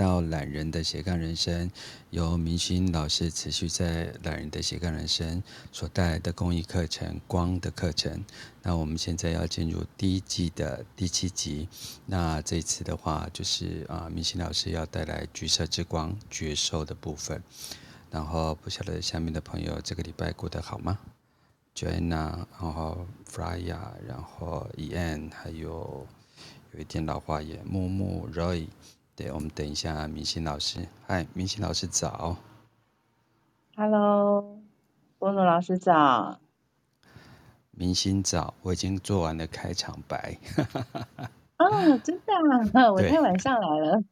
到懒人的斜杠人生，由明星老师持续在懒人的斜杠人生所带来的公益课程《光的课程》。那我们现在要进入第一季的第七集。那这次的话，就是啊，明星老师要带来橘色之光觉受的部分。然后不晓得下面的朋友这个礼拜过得好吗？Joanna，然后 Frya，然后 Ian，还有有一点老花眼，木木 Roy。对，我们等一下，明星老师。嗨，明星老师早。Hello，波诺老师早。明星早，我已经做完了开场白。哦、oh，真的啊，我太晚上来了。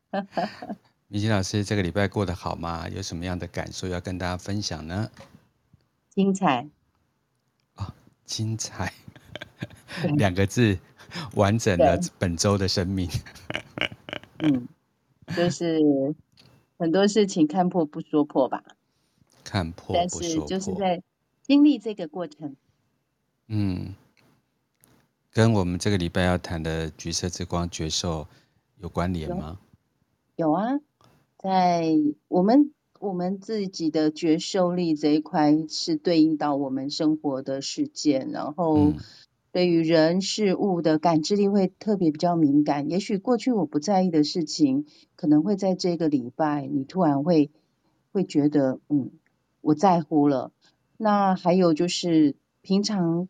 明星老师，这个礼拜过得好吗？有什么样的感受要跟大家分享呢？精彩。哦，精彩，两个字，完整了本周的生命。嗯。就是很多事情看破不说破吧，看破不说破，但是就是在经历这个过程。嗯，跟我们这个礼拜要谈的橘色之光觉受有关联吗？有，有啊，在我们我们自己的觉受力这一块是对应到我们生活的事件，然后。嗯对于人事物的感知力会特别比较敏感，也许过去我不在意的事情，可能会在这个礼拜，你突然会会觉得，嗯，我在乎了。那还有就是平常，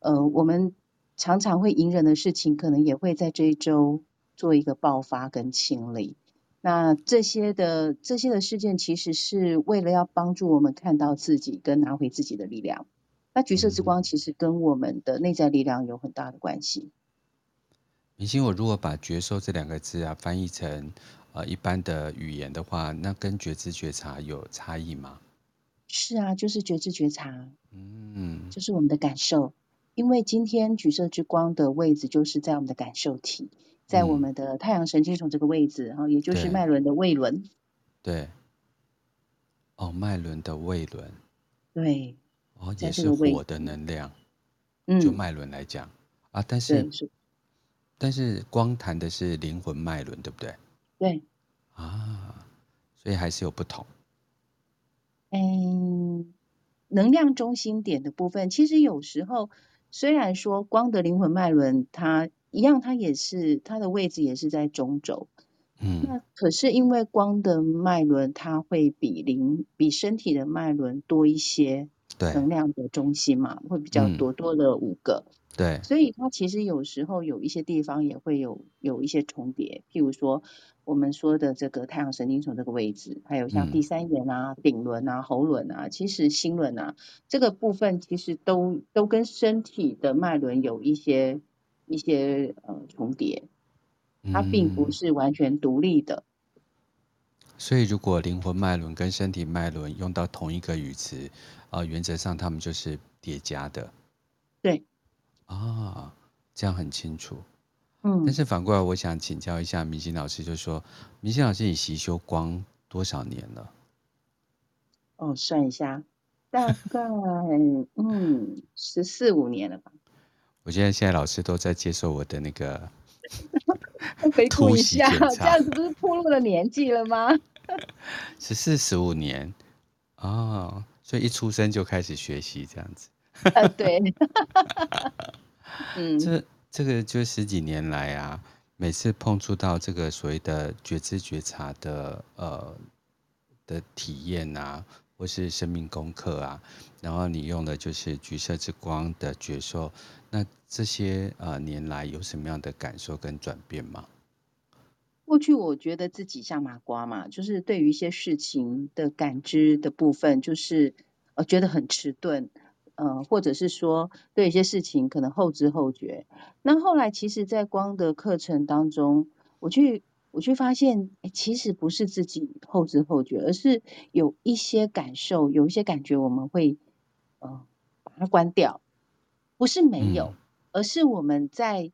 呃，我们常常会隐忍的事情，可能也会在这一周做一个爆发跟清理。那这些的这些的事件，其实是为了要帮助我们看到自己跟拿回自己的力量。那橘色之光其实跟我们的内在力量有很大的关系。明星，我如果把觉受这两个字啊翻译成呃一般的语言的话，那跟觉知觉察有差异吗？是啊，就是觉知觉察，嗯，就是我们的感受。因为今天橘色之光的位置就是在我们的感受体，在我们的太阳神经丛这个位置，然后也就是脉轮的胃轮。对。哦，脉轮的胃轮。对。哦，也是火的能量，嗯，就脉轮来讲啊，但是，是但是光谈的是灵魂脉轮，对不对？对，啊，所以还是有不同。嗯，能量中心点的部分，其实有时候虽然说光的灵魂脉轮它一样，它也是它的位置也是在中轴，嗯，那可是因为光的脉轮它会比灵比身体的脉轮多一些。对，能量的中心嘛，会比较多，多了五个。嗯、对，所以它其实有时候有一些地方也会有有一些重叠，譬如说我们说的这个太阳神经丛这个位置，还有像第三眼啊、顶轮啊、喉轮啊，其实心轮啊这个部分其实都都跟身体的脉轮有一些一些呃重叠，它并不是完全独立的。嗯、所以如果灵魂脉轮跟身体脉轮用到同一个语词。啊，原则上他们就是叠加的，对，啊，这样很清楚，嗯。但是反过来，我想请教一下明星老师，就是说，明星老师你习修光多少年了？哦，算一下，大概嗯十四五年了吧。我现在现在老师都在接受我的那个 回顾一下，这样子不是暴露了年纪了吗？十四十五年，哦。所以一出生就开始学习这样子，啊，对，嗯，这这个就十几年来啊，每次碰触到这个所谓的觉知觉察的呃的体验啊，或是生命功课啊，然后你用的就是橘色之光的觉受，那这些呃年来有什么样的感受跟转变吗？过去我觉得自己像麻瓜嘛，就是对于一些事情的感知的部分，就是呃觉得很迟钝，呃或者是说对一些事情可能后知后觉。那后来其实，在光的课程当中，我去我去发现，哎，其实不是自己后知后觉，而是有一些感受，有一些感觉，我们会呃把它关掉，不是没有，嗯、而是我们在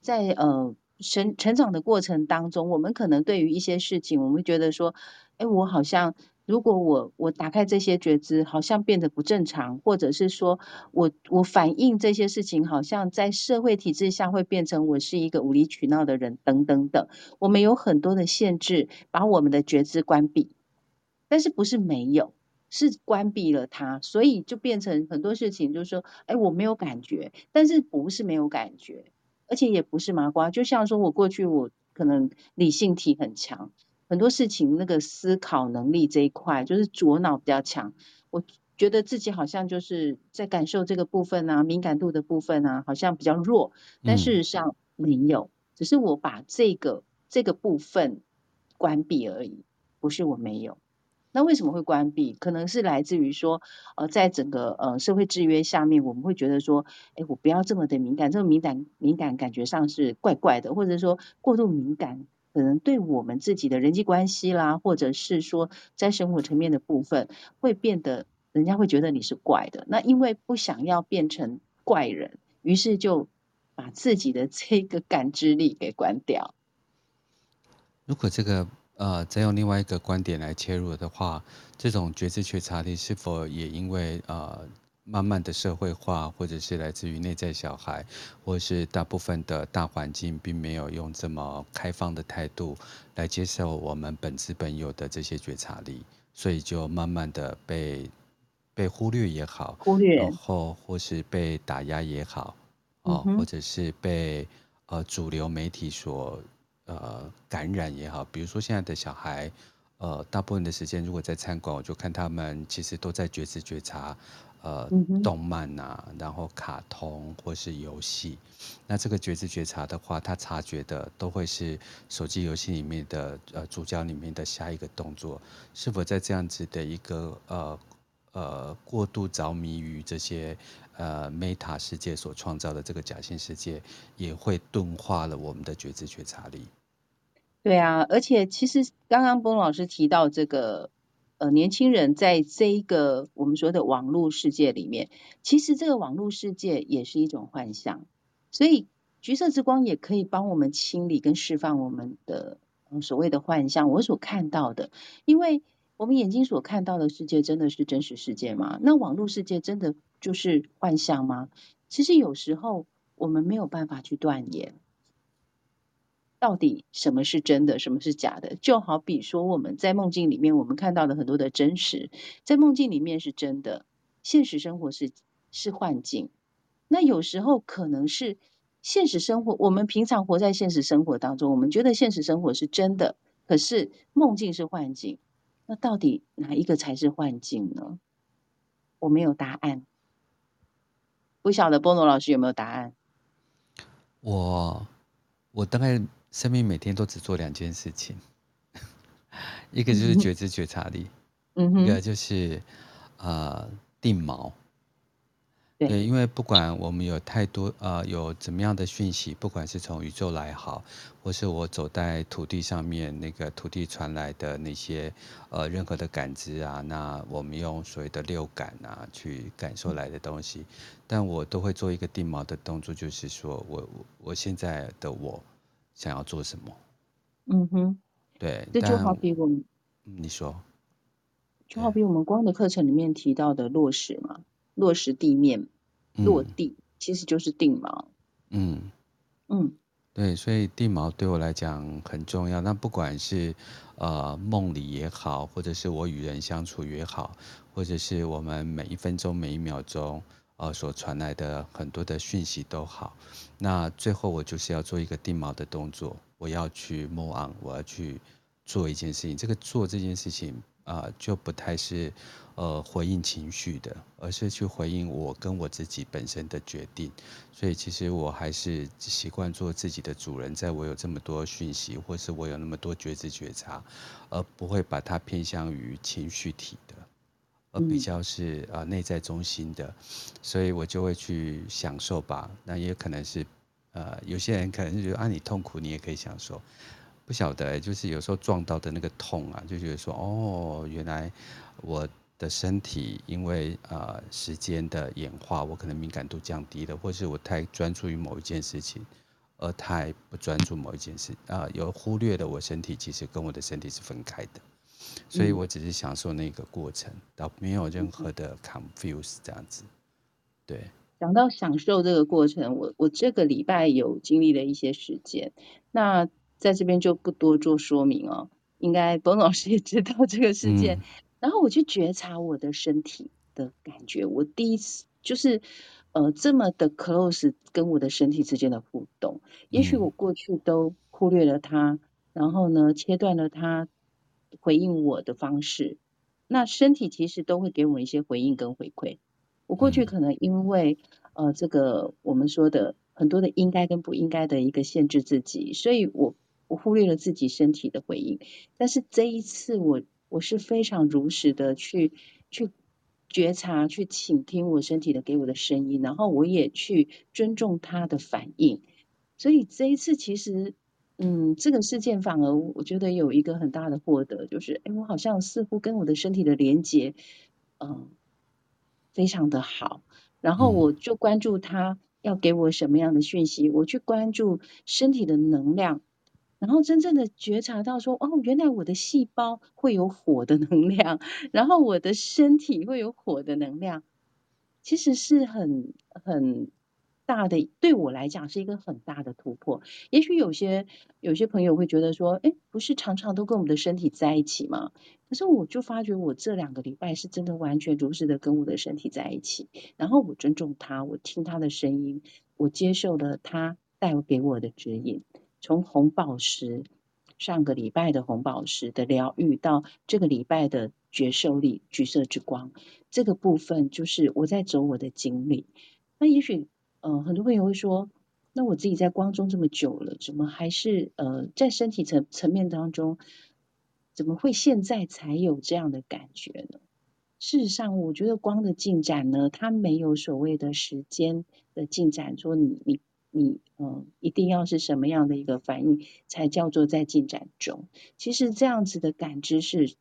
在呃。成成长的过程当中，我们可能对于一些事情，我们觉得说，哎，我好像如果我我打开这些觉知，好像变得不正常，或者是说我我反映这些事情，好像在社会体制下会变成我是一个无理取闹的人，等等等。我们有很多的限制，把我们的觉知关闭，但是不是没有，是关闭了它，所以就变成很多事情，就是说，哎，我没有感觉，但是不是没有感觉，而且也不是麻瓜，就像说我过去我可能理性体很强。很多事情，那个思考能力这一块，就是左脑比较强。我觉得自己好像就是在感受这个部分啊，敏感度的部分啊，好像比较弱。但事实上没有，只是我把这个这个部分关闭而已，不是我没有。那为什么会关闭？可能是来自于说，呃，在整个呃社会制约下面，我们会觉得说，哎，我不要这么的敏感，这么敏感敏感感觉上是怪怪的，或者说过度敏感。可能对我们自己的人际关系啦，或者是说在生活层面的部分，会变得人家会觉得你是怪的。那因为不想要变成怪人，于是就把自己的这个感知力给关掉。如果这个呃，再用另外一个观点来切入的话，这种觉知觉察力是否也因为呃？慢慢的社会化，或者是来自于内在小孩，或是大部分的大环境，并没有用这么开放的态度来接受我们本质本有的这些觉察力，所以就慢慢的被被忽略也好，忽略，然后或是被打压也好，哦，或者是被呃主流媒体所呃感染也好，比如说现在的小孩，呃，大部分的时间如果在餐馆，我就看他们其实都在觉知觉察。呃，动漫啊，然后卡通或是游戏，那这个觉知觉察的话，他察觉的都会是手机游戏里面的呃主角里面的下一个动作，是否在这样子的一个呃呃过度着迷于这些呃 Meta 世界所创造的这个假性世界，也会钝化了我们的觉知觉察力。对啊，而且其实刚刚波老师提到这个。呃，年轻人在这一个我们说的网络世界里面，其实这个网络世界也是一种幻象，所以橘色之光也可以帮我们清理跟释放我们的所谓的幻象。我所看到的，因为我们眼睛所看到的世界真的是真实世界吗？那网络世界真的就是幻象吗？其实有时候我们没有办法去断言。到底什么是真的，什么是假的？就好比说我们在梦境里面，我们看到的很多的真实，在梦境里面是真的，现实生活是是幻境。那有时候可能是现实生活，我们平常活在现实生活当中，我们觉得现实生活是真的，可是梦境是幻境。那到底哪一个才是幻境呢？我没有答案，不晓得波诺老师有没有答案？我我大概。生命每天都只做两件事情，一个就是觉知觉察力，嗯哼，一个就是呃定锚。对，因为不管我们有太多呃有怎么样的讯息，不管是从宇宙来好，或是我走在土地上面那个土地传来的那些呃任何的感知啊，那我们用所谓的六感啊去感受来的东西，但我都会做一个定锚的动作，就是说我我我现在的我。想要做什么？嗯哼，对，这就好比我们，你说，就好比我们光的课程里面提到的落实嘛，落实地面，落地，嗯、其实就是定锚。嗯嗯，对，所以定锚对我来讲很重要。那不管是呃梦里也好，或者是我与人相处也好，或者是我们每一分钟每一秒钟。呃，所传来的很多的讯息都好，那最后我就是要做一个定锚的动作，我要去 move on，我要去做一件事情。这个做这件事情啊、就不太是呃回应情绪的，而是去回应我跟我自己本身的决定。所以其实我还是习惯做自己的主人，在我有这么多讯息，或是我有那么多觉知觉察，而不会把它偏向于情绪体的。而比较是啊内在中心的，所以我就会去享受吧。那也可能是呃有些人可能就觉得啊，你痛苦你也可以享受，不晓得就是有时候撞到的那个痛啊，就觉得说哦，原来我的身体因为呃时间的演化，我可能敏感度降低了，或是我太专注于某一件事情，而太不专注某一件事啊，有忽略了我身体其实跟我的身体是分开的。所以我只是享受那个过程，倒没有任何的 confuse 这样子。对，讲到享受这个过程，我我这个礼拜有经历了一些时间，那在这边就不多做说明哦。应该董老师也知道这个事件，嗯、然后我去觉察我的身体的感觉，我第一次就是呃这么的 close 跟我的身体之间的互动，也许我过去都忽略了它，然后呢切断了它回应我的方式，那身体其实都会给我一些回应跟回馈，我过去可能因为呃这个我们说的很多的应该跟不应该的一个限制自己，所以我。我忽略了自己身体的回应，但是这一次我我是非常如实的去去觉察、去倾听我身体的给我的声音，然后我也去尊重他的反应。所以这一次其实，嗯，这个事件反而我觉得有一个很大的获得，就是哎，我好像似乎跟我的身体的连接，嗯，非常的好。然后我就关注他要给我什么样的讯息，我去关注身体的能量。然后真正的觉察到说，哦，原来我的细胞会有火的能量，然后我的身体会有火的能量，其实是很很大的，对我来讲是一个很大的突破。也许有些有些朋友会觉得说，哎，不是常常都跟我们的身体在一起吗？可是我就发觉，我这两个礼拜是真的完全如实的跟我的身体在一起，然后我尊重他，我听他的声音，我接受了他带给我的指引。从红宝石，上个礼拜的红宝石的疗愈，到这个礼拜的觉受力橘色之光，这个部分就是我在走我的经历。那也许，呃，很多朋友会说，那我自己在光中这么久了，怎么还是呃，在身体层层面当中，怎么会现在才有这样的感觉呢？事实上，我觉得光的进展呢，它没有所谓的时间的进展，说你你。你嗯，一定要是什么样的一个反应，才叫做在进展中？其实这样子的感知是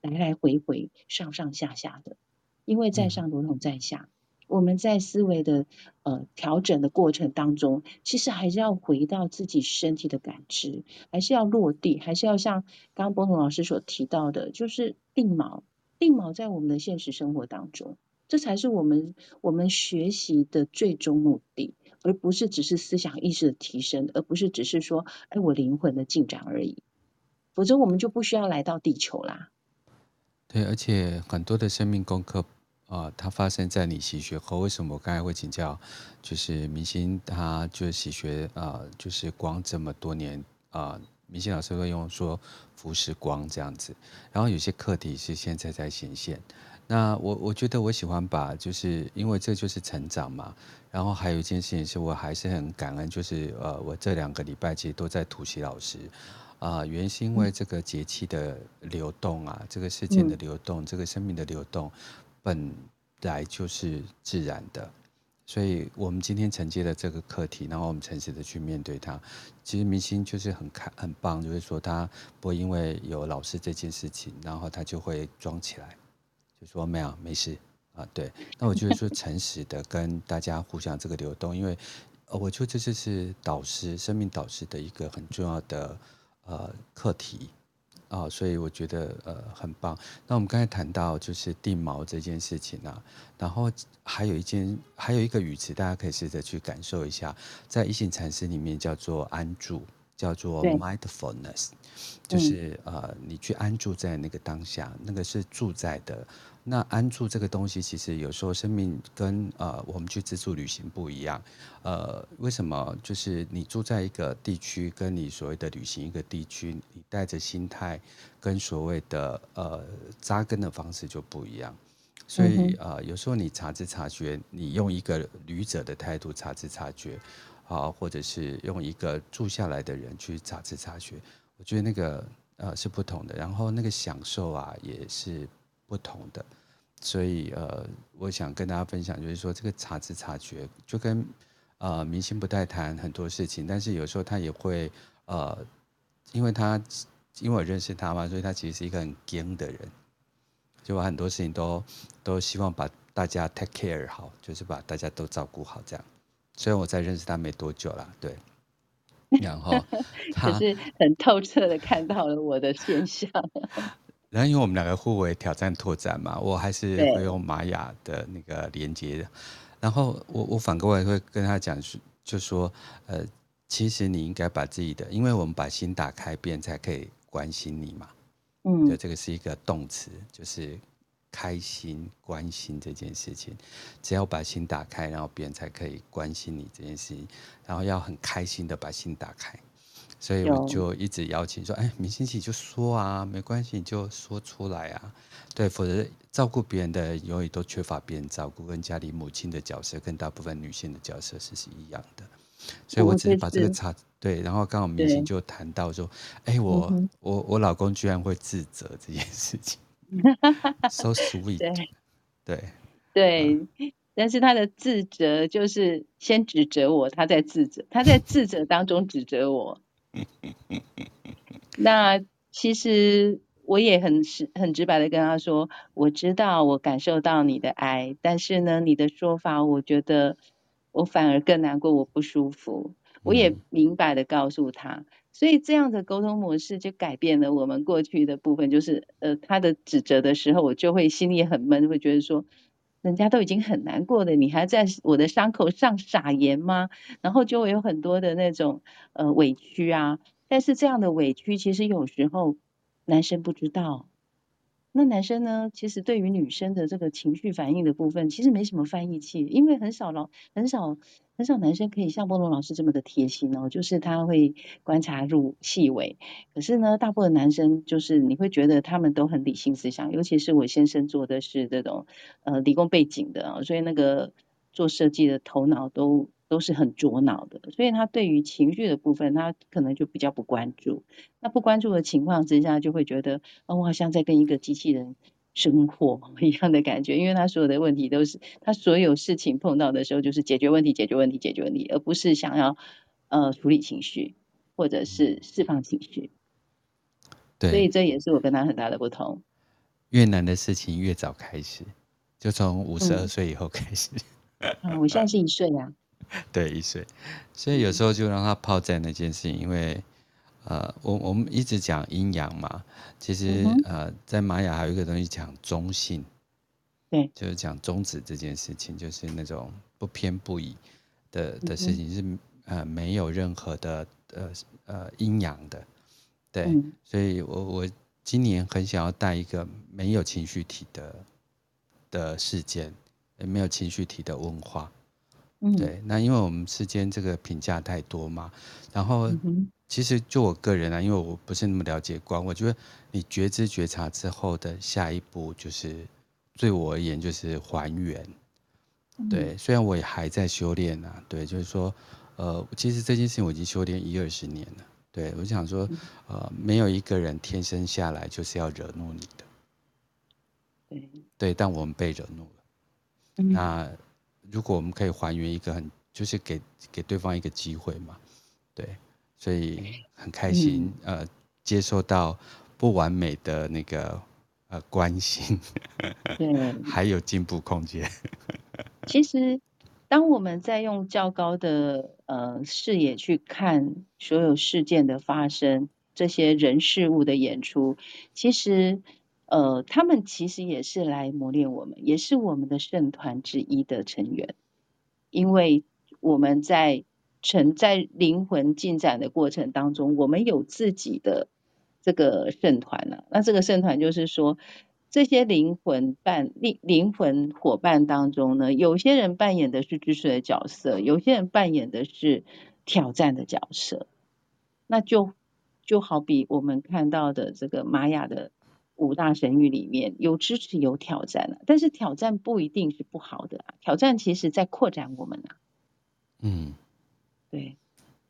来来回回、上上下下的，因为在上如同在下。我们在思维的呃调整的过程当中，其实还是要回到自己身体的感知，还是要落地，还是要像刚刚波彤老师所提到的，就是定锚，定锚在我们的现实生活当中，这才是我们我们学习的最终目的。而不是只是思想意识的提升，而不是只是说，哎，我灵魂的进展而已。否则我们就不需要来到地球啦。对，而且很多的生命功课啊、呃，它发生在你习学后。为什么我刚才会请教？就是明星他就习学啊、呃，就是光这么多年啊、呃，明星老师会用说服时光这样子。然后有些课题是现在在显现。那我我觉得我喜欢把，就是因为这就是成长嘛。然后还有一件事情是我还是很感恩，就是呃，我这两个礼拜其实都在突袭老师，啊、呃，原因是因为这个节气的流动啊，这个事件的流动，这个生命的流动，本来就是自然的，所以我们今天承接了这个课题，然后我们诚实的去面对它。其实明星就是很开很棒，就是说他不会因为有老师这件事情，然后他就会装起来，就说没有没事。啊，对，那我就是说诚实的跟大家互相这个流动，因为，呃，我觉得这就是导师生命导师的一个很重要的呃课题啊，所以我觉得呃很棒。那我们刚才谈到就是定锚这件事情啊，然后还有一件还有一个语词，大家可以试着去感受一下，在一行禅师里面叫做安住，叫做 mindfulness，就是呃你去安住在那个当下，那个是住在的。那安住这个东西，其实有时候生命跟呃我们去自助旅行不一样。呃，为什么？就是你住在一个地区，跟你所谓的旅行一个地区，你带着心态跟所谓的呃扎根的方式就不一样。所以呃，有时候你察知察觉，你用一个旅者的态度察知察觉，啊，或者是用一个住下来的人去察知察觉，我觉得那个呃是不同的。然后那个享受啊，也是。不同的，所以呃，我想跟大家分享，就是说这个察知察觉，就跟呃明星不太谈很多事情，但是有时候他也会呃，因为他因为我认识他嘛，所以他其实是一个很硬的人，就把很多事情都都希望把大家 take care 好，就是把大家都照顾好这样。虽然我才认识他没多久啦，对，然后他可是很透彻的看到了我的现象。然后因为我们两个互为挑战拓展嘛，我还是会用玛雅的那个连接，然后我我反过来会跟他讲，就说呃，其实你应该把自己的，因为我们把心打开，别人才可以关心你嘛。嗯，就这个是一个动词，就是开心、关心这件事情。只要把心打开，然后别人才可以关心你这件事情，然后要很开心的把心打开。所以我就一直邀请说，哎，明星起就说啊，没关系，你就说出来啊。对，否则照顾别人的永远都缺乏别人照顾，跟家里母亲的角色跟大部分女性的角色是是一样的。所以我只是把这个插对，然后刚好明星就谈到说，哎，我、嗯、我我老公居然会自责这件事情，so sweet。对对，对嗯、但是他的自责就是先指责我，他在自责，他在自责当中指责我。那其实我也很直很直白的跟他说，我知道我感受到你的爱，但是呢，你的说法我觉得我反而更难过，我不舒服。我也明白的告诉他，所以这样的沟通模式就改变了我们过去的部分，就是呃他的指责的时候，我就会心里很闷，会觉得说。人家都已经很难过了，你还在我的伤口上撒盐吗？然后就会有很多的那种呃委屈啊。但是这样的委屈，其实有时候男生不知道。那男生呢，其实对于女生的这个情绪反应的部分，其实没什么翻译器，因为很少老很少。很少男生可以像波隆老师这么的贴心哦，就是他会观察入细微。可是呢，大部分男生就是你会觉得他们都很理性思想，尤其是我先生做的是这种呃理工背景的啊，所以那个做设计的头脑都都是很左脑的，所以他对于情绪的部分，他可能就比较不关注。那不关注的情况之下，就会觉得哦，我好像在跟一个机器人。生活 一样的感觉，因为他所有的问题都是他所有事情碰到的时候，就是解决问题、解决问题、解决问题，而不是想要呃处理情绪或者是释放情绪。对，所以这也是我跟他很大的不同。越难的事情越早开始，就从五十二岁以后开始。嗯，嗯，我现在是一岁啊。对，一岁，所以有时候就让他泡在那件事情，因为。呃，我我们一直讲阴阳嘛，其实、嗯、呃，在玛雅还有一个东西讲中性，对，就是讲中指这件事情，就是那种不偏不倚的的事情，嗯、是呃没有任何的呃呃阴阳的，对，嗯、所以我我今年很想要带一个没有情绪体的的事件，也没有情绪体的文化，嗯，对，那因为我们世间这个评价太多嘛，然后。嗯其实就我个人啊，因为我不是那么了解光，我觉得你觉知觉察之后的下一步，就是对我而言就是还原。对，虽然我也还在修炼啊，对，就是说，呃，其实这件事情我已经修炼一二十年了。对，我想说，呃，没有一个人天生下来就是要惹怒你的。对，对，但我们被惹怒了。那如果我们可以还原一个很，就是给给对方一个机会嘛，对。所以很开心，嗯、呃，接受到不完美的那个呃关心，对，还有进步空间。其实，当我们在用较高的呃视野去看所有事件的发生，这些人事物的演出，其实呃，他们其实也是来磨练我们，也是我们的圣团之一的成员，因为我们在。存在灵魂进展的过程当中，我们有自己的这个圣团了。那这个圣团就是说，这些灵魂伴灵灵魂伙伴当中呢，有些人扮演的是支持的角色，有些人扮演的是挑战的角色。那就就好比我们看到的这个玛雅的五大神域里面有支持有挑战啊，但是挑战不一定是不好的啊，挑战其实在扩展我们啊。嗯。对，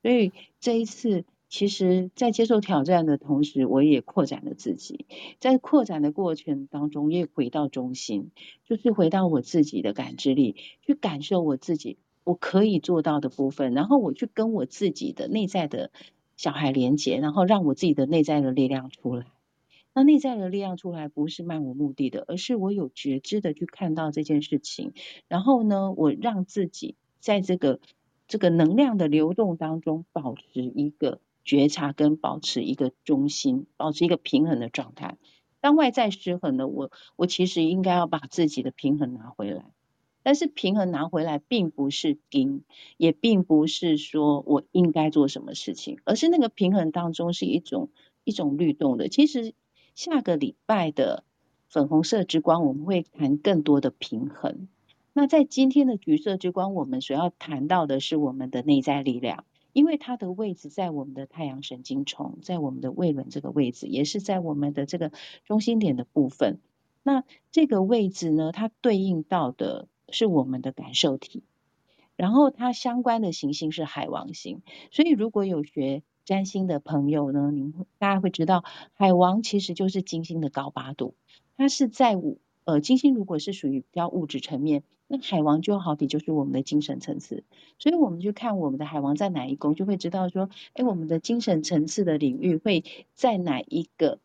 所以这一次，其实，在接受挑战的同时，我也扩展了自己。在扩展的过程当中，也回到中心，就是回到我自己的感知力，去感受我自己我可以做到的部分，然后我去跟我自己的内在的小孩连接，然后让我自己的内在的力量出来。那内在的力量出来，不是漫无目的的，而是我有觉知的去看到这件事情，然后呢，我让自己在这个。这个能量的流动当中，保持一个觉察跟保持一个中心，保持一个平衡的状态。当外在失衡了，我我其实应该要把自己的平衡拿回来。但是平衡拿回来，并不是盯，也并不是说我应该做什么事情，而是那个平衡当中是一种一种律动的。其实下个礼拜的粉红色之光，我们会谈更多的平衡。那在今天的橘色之光，我们所要谈到的是我们的内在力量，因为它的位置在我们的太阳神经丛，在我们的胃轮这个位置，也是在我们的这个中心点的部分。那这个位置呢，它对应到的。是我们的感受体，然后它相关的行星是海王星，所以如果有学占星的朋友呢，你们大家会知道，海王其实就是金星的高八度，它是在五呃金星如果是属于比较物质层面，那海王就好比就是我们的精神层次，所以我们就看我们的海王在哪一宫，就会知道说，哎，我们的精神层次的领域会在哪一个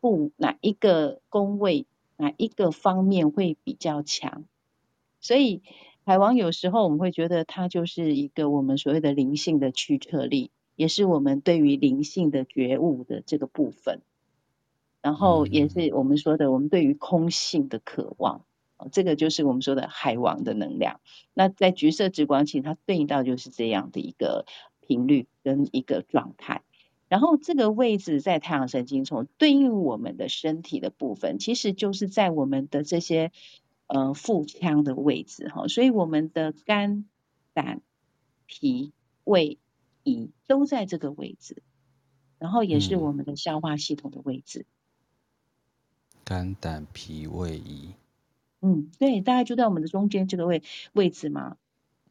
部哪一个宫位哪一个方面会比较强。所以海王有时候我们会觉得它就是一个我们所谓的灵性的驱策力，也是我们对于灵性的觉悟的这个部分，然后也是我们说的我们对于空性的渴望，这个就是我们说的海王的能量。那在橘色之光，其实它对应到就是这样的一个频率跟一个状态。然后这个位置在太阳神经丛对应我们的身体的部分，其实就是在我们的这些。呃，腹腔的位置哈，所以我们的肝、胆、脾、胃、胰都在这个位置，然后也是我们的消化系统的位置。嗯、肝、胆、脾、胃、胰。嗯，对，大概就在我们的中间这个位位置嘛。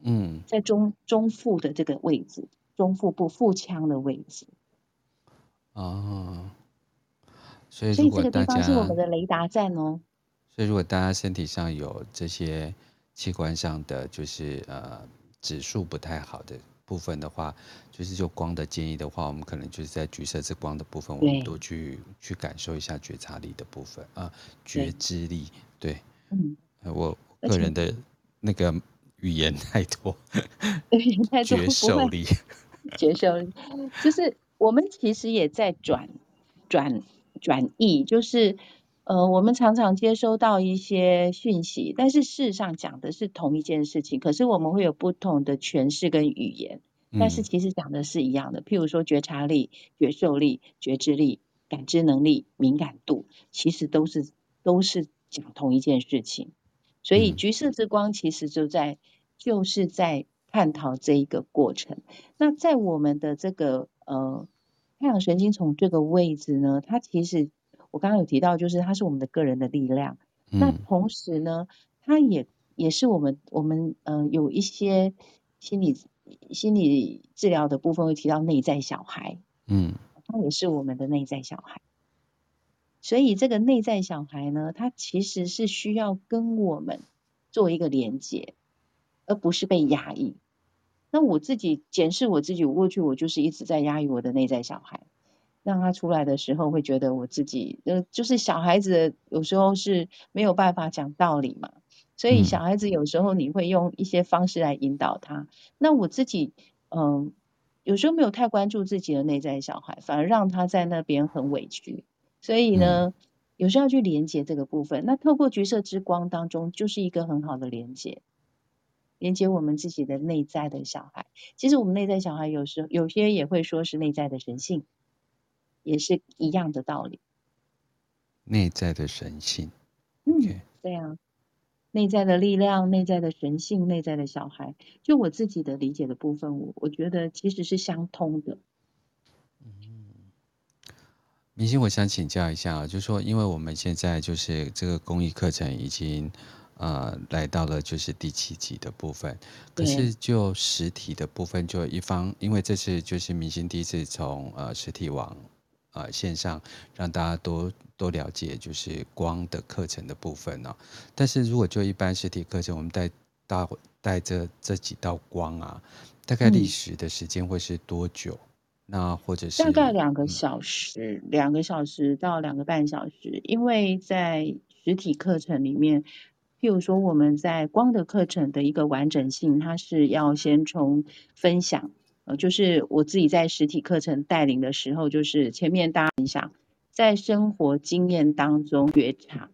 嗯，在中中腹的这个位置，中腹部腹腔的位置。哦，所以所以这个地方是我们的雷达站哦。所以，如果大家身体上有这些器官上的就是呃指数不太好的部分的话，就是就光的建议的话，我们可能就是在橘色之光的部分，我们多去去感受一下觉察力的部分啊、呃，觉知力。对，对嗯，我个人的那个语言太多，语言太多，觉受力，觉受力，就是我们其实也在转转转译，就是。呃，我们常常接收到一些讯息，但是事实上讲的是同一件事情，可是我们会有不同的诠释跟语言，但是其实讲的是一样的。嗯、譬如说觉察力、觉受力、觉知力、感知能力、敏感度，其实都是都是讲同一件事情。所以橘色之光其实就在就是在探讨这一个过程。那在我们的这个呃太阳神经丛这个位置呢，它其实。我刚刚有提到，就是它是我们的个人的力量。嗯、那同时呢，它也也是我们我们呃有一些心理心理治疗的部分会提到内在小孩。嗯，它也是我们的内在小孩。所以这个内在小孩呢，他其实是需要跟我们做一个连接，而不是被压抑。那我自己检视我自己，我过去我就是一直在压抑我的内在小孩。让他出来的时候，会觉得我自己，呃，就是小孩子有时候是没有办法讲道理嘛，所以小孩子有时候你会用一些方式来引导他。那我自己，嗯，有时候没有太关注自己的内在小孩，反而让他在那边很委屈。所以呢，有时候要去连接这个部分。那透过橘色之光当中，就是一个很好的连接，连接我们自己的内在的小孩。其实我们内在小孩有时候有些也会说是内在的神性。也是一样的道理，内在的神性，嗯.对啊，内在的力量、内在的神性、内在的小孩，就我自己的理解的部分，我我觉得其实是相通的。嗯，明星，我想请教一下啊，就是说，因为我们现在就是这个公益课程已经呃来到了就是第七集的部分，可是就实体的部分，就一方，因为这次就是明星第一次从呃实体往。呃，线上让大家多多了解，就是光的课程的部分呢、哦。但是如果就一般实体课程，我们带大带着这几道光啊，大概历时的时间会是多久？嗯、那或者是大概两个小时，嗯、两个小时到两个半小时。因为在实体课程里面，譬如说我们在光的课程的一个完整性，它是要先从分享。就是我自己在实体课程带领的时候，就是前面大家分享在生活经验当中觉察。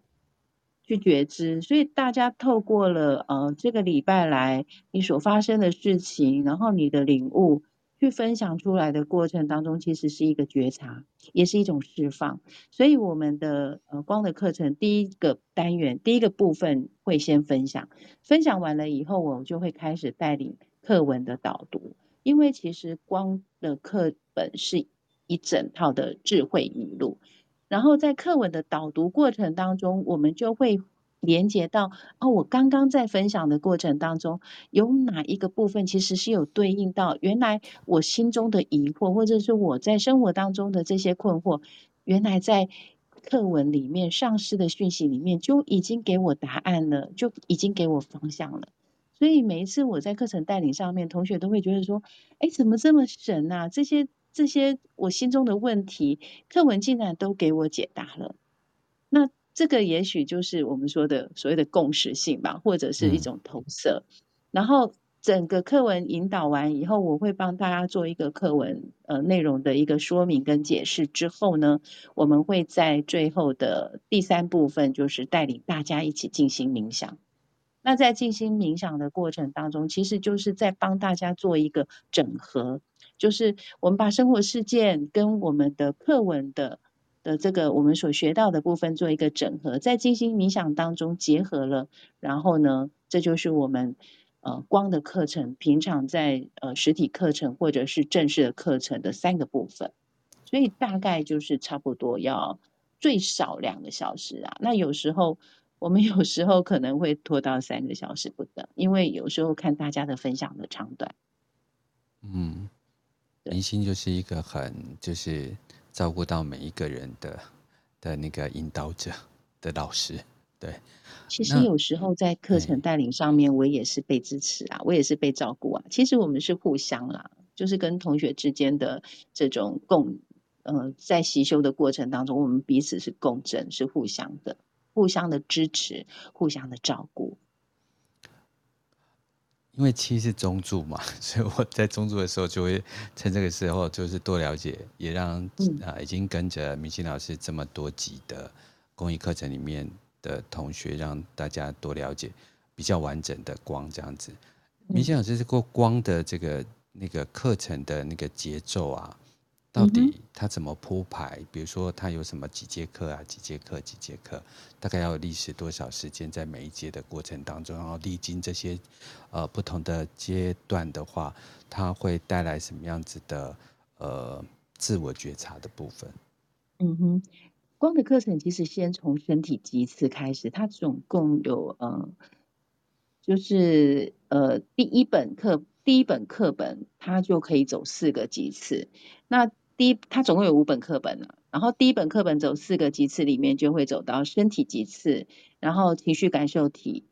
去觉知，所以大家透过了呃这个礼拜来你所发生的事情，然后你的领悟去分享出来的过程当中，其实是一个觉察，也是一种释放。所以我们的呃光的课程第一个单元第一个部分会先分享，分享完了以后，我就会开始带领课文的导读，因为其实光的课本是一整套的智慧语录。然后在课文的导读过程当中，我们就会连接到哦，我刚刚在分享的过程当中，有哪一个部分其实是有对应到原来我心中的疑惑，或者是我在生活当中的这些困惑，原来在课文里面上师的讯息里面就已经给我答案了，就已经给我方向了。所以每一次我在课程带领上面，同学都会觉得说，哎，怎么这么神啊？这些。这些我心中的问题，课文竟然都给我解答了。那这个也许就是我们说的所谓的共识性吧，或者是一种投射。嗯、然后整个课文引导完以后，我会帮大家做一个课文呃内容的一个说明跟解释。之后呢，我们会在最后的第三部分，就是带领大家一起进行冥想。那在静心冥想的过程当中，其实就是在帮大家做一个整合。就是我们把生活事件跟我们的课文的的这个我们所学到的部分做一个整合，在静心冥想当中结合了，然后呢，这就是我们呃光的课程，平常在呃实体课程或者是正式的课程的三个部分，所以大概就是差不多要最少两个小时啊，那有时候我们有时候可能会拖到三个小时不等，因为有时候看大家的分享的长短，嗯。明心就是一个很就是照顾到每一个人的的那个引导者的老师，对。其实有时候在课程带领上面，我也是被支持啊，我也是被照顾啊。其实我们是互相啦，就是跟同学之间的这种共，呃，在习修的过程当中，我们彼此是共振，是互相的，互相的支持，互相的照顾。因为七是中柱嘛，所以我在中柱的时候就会趁这个时候就是多了解，也让啊、嗯呃、已经跟着明星老师这么多集的公益课程里面的同学，让大家多了解比较完整的光这样子。明星老师这个光的这个那个课程的那个节奏啊。到底他怎么铺排？比如说他有什么几节课啊？几节课？几节课？大概要历时多少时间？在每一节的过程当中，然后历经这些呃不同的阶段的话，他会带来什么样子的呃自我觉察的部分？嗯哼，光的课程其实先从身体级次开始，它总共有呃，就是呃第一本课第一本课本，它就可以走四个级次，那。第一，它总共有五本课本啊，然后第一本课本走四个级次里面就会走到身体级次，然后情绪感受体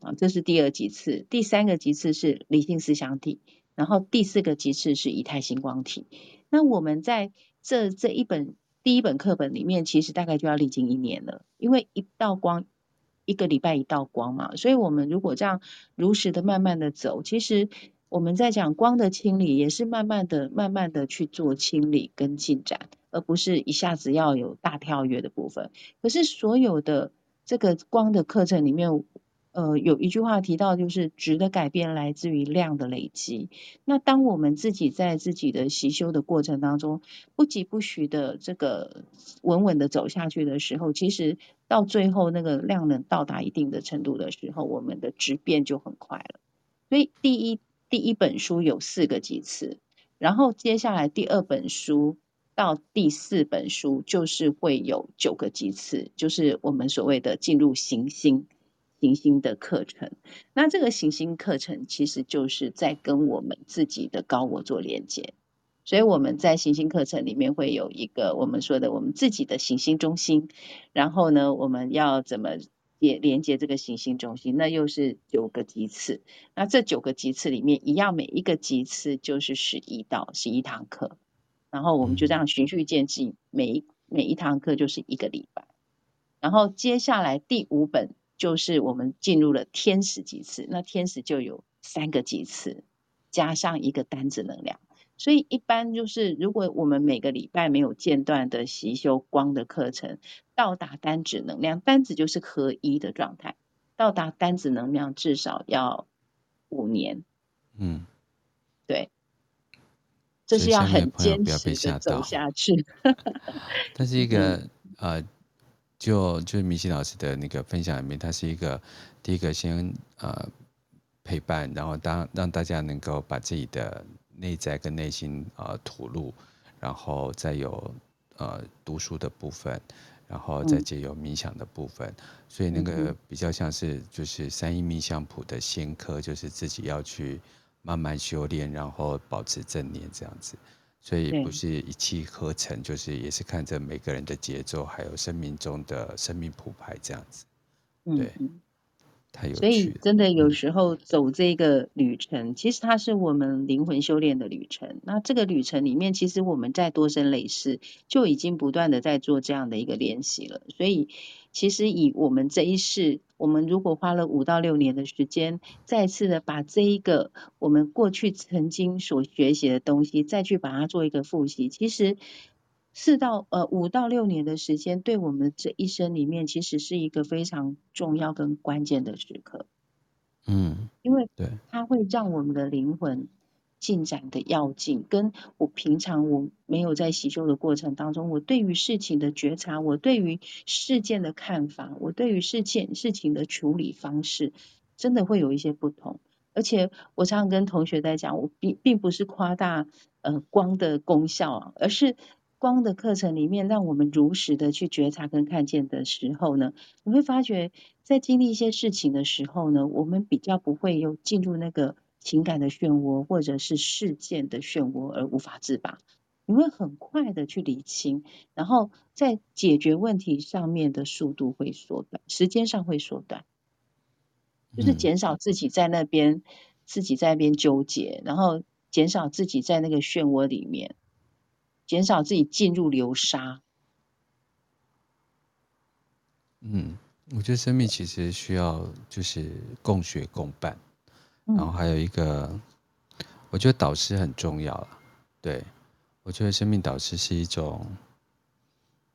啊，这是第二级次，第三个级次是理性思想体，然后第四个级次是以太星光体。那我们在这这一本第一本课本里面，其实大概就要历经一年了，因为一道光一个礼拜一道光嘛，所以我们如果这样如实的慢慢的走，其实。我们在讲光的清理，也是慢慢的、慢慢的去做清理跟进展，而不是一下子要有大跳跃的部分。可是所有的这个光的课程里面，呃，有一句话提到，就是质的改变来自于量的累积。那当我们自己在自己的习修的过程当中，不疾不徐的这个稳稳的走下去的时候，其实到最后那个量能到达一定的程度的时候，我们的质变就很快了。所以第一。第一本书有四个级次，然后接下来第二本书到第四本书就是会有九个级次，就是我们所谓的进入行星行星的课程。那这个行星课程其实就是在跟我们自己的高我做连接，所以我们在行星课程里面会有一个我们说的我们自己的行星中心，然后呢，我们要怎么？也连接这个行星中心，那又是九个级次。那这九个级次里面，一样每一个级次就是十一到十一堂课，然后我们就这样循序渐进，每一每一堂课就是一个礼拜。然后接下来第五本就是我们进入了天使级次，那天使就有三个级次，加上一个单子能量，所以一般就是，如果我们每个礼拜没有间断的习修光的课程，到达单子能量，单子就是合一的状态，到达单子能量至少要五年。嗯，对，这是要很坚持的走下去。但是一个、嗯、呃，就就是明心老师的那个分享里面，它是一个第一个先呃陪伴，然后当让大家能够把自己的。内在跟内心呃吐露，然后再有呃读书的部分，然后再借由冥想的部分，嗯，所以那个比较像是就是三一命相谱的先科，就是自己要去慢慢修炼，然后保持正念这样子，所以不是一气呵成，就是也是看着每个人的节奏，还有生命中的生命谱牌这样子，对。嗯所以，真的有时候走这个旅程，其实它是我们灵魂修炼的旅程。那这个旅程里面，其实我们在多生累世就已经不断的在做这样的一个练习了。所以，其实以我们这一世，我们如果花了五到六年的时间，再次的把这一个我们过去曾经所学习的东西，再去把它做一个复习，其实。四到呃五到六年的时间，对我们这一生里面，其实是一个非常重要跟关键的时刻。嗯，因为对它会让我们的灵魂进展的要紧，跟我平常我没有在习修的过程当中，我对于事情的觉察，我对于事件的看法，我对于事件事情的处理方式，真的会有一些不同。而且我常常跟同学在讲，我并并不是夸大呃光的功效啊，而是。光的课程里面，让我们如实的去觉察跟看见的时候呢，你会发觉，在经历一些事情的时候呢，我们比较不会有进入那个情感的漩涡，或者是事件的漩涡而无法自拔。你会很快的去理清，然后在解决问题上面的速度会缩短，时间上会缩短，就是减少自己在那边自己在那边纠结，然后减少自己在那个漩涡里面。减少自己进入流沙。嗯，我觉得生命其实需要就是共学共伴，嗯，然后还有一个，我觉得导师很重要了。对，我觉得生命导师是一种，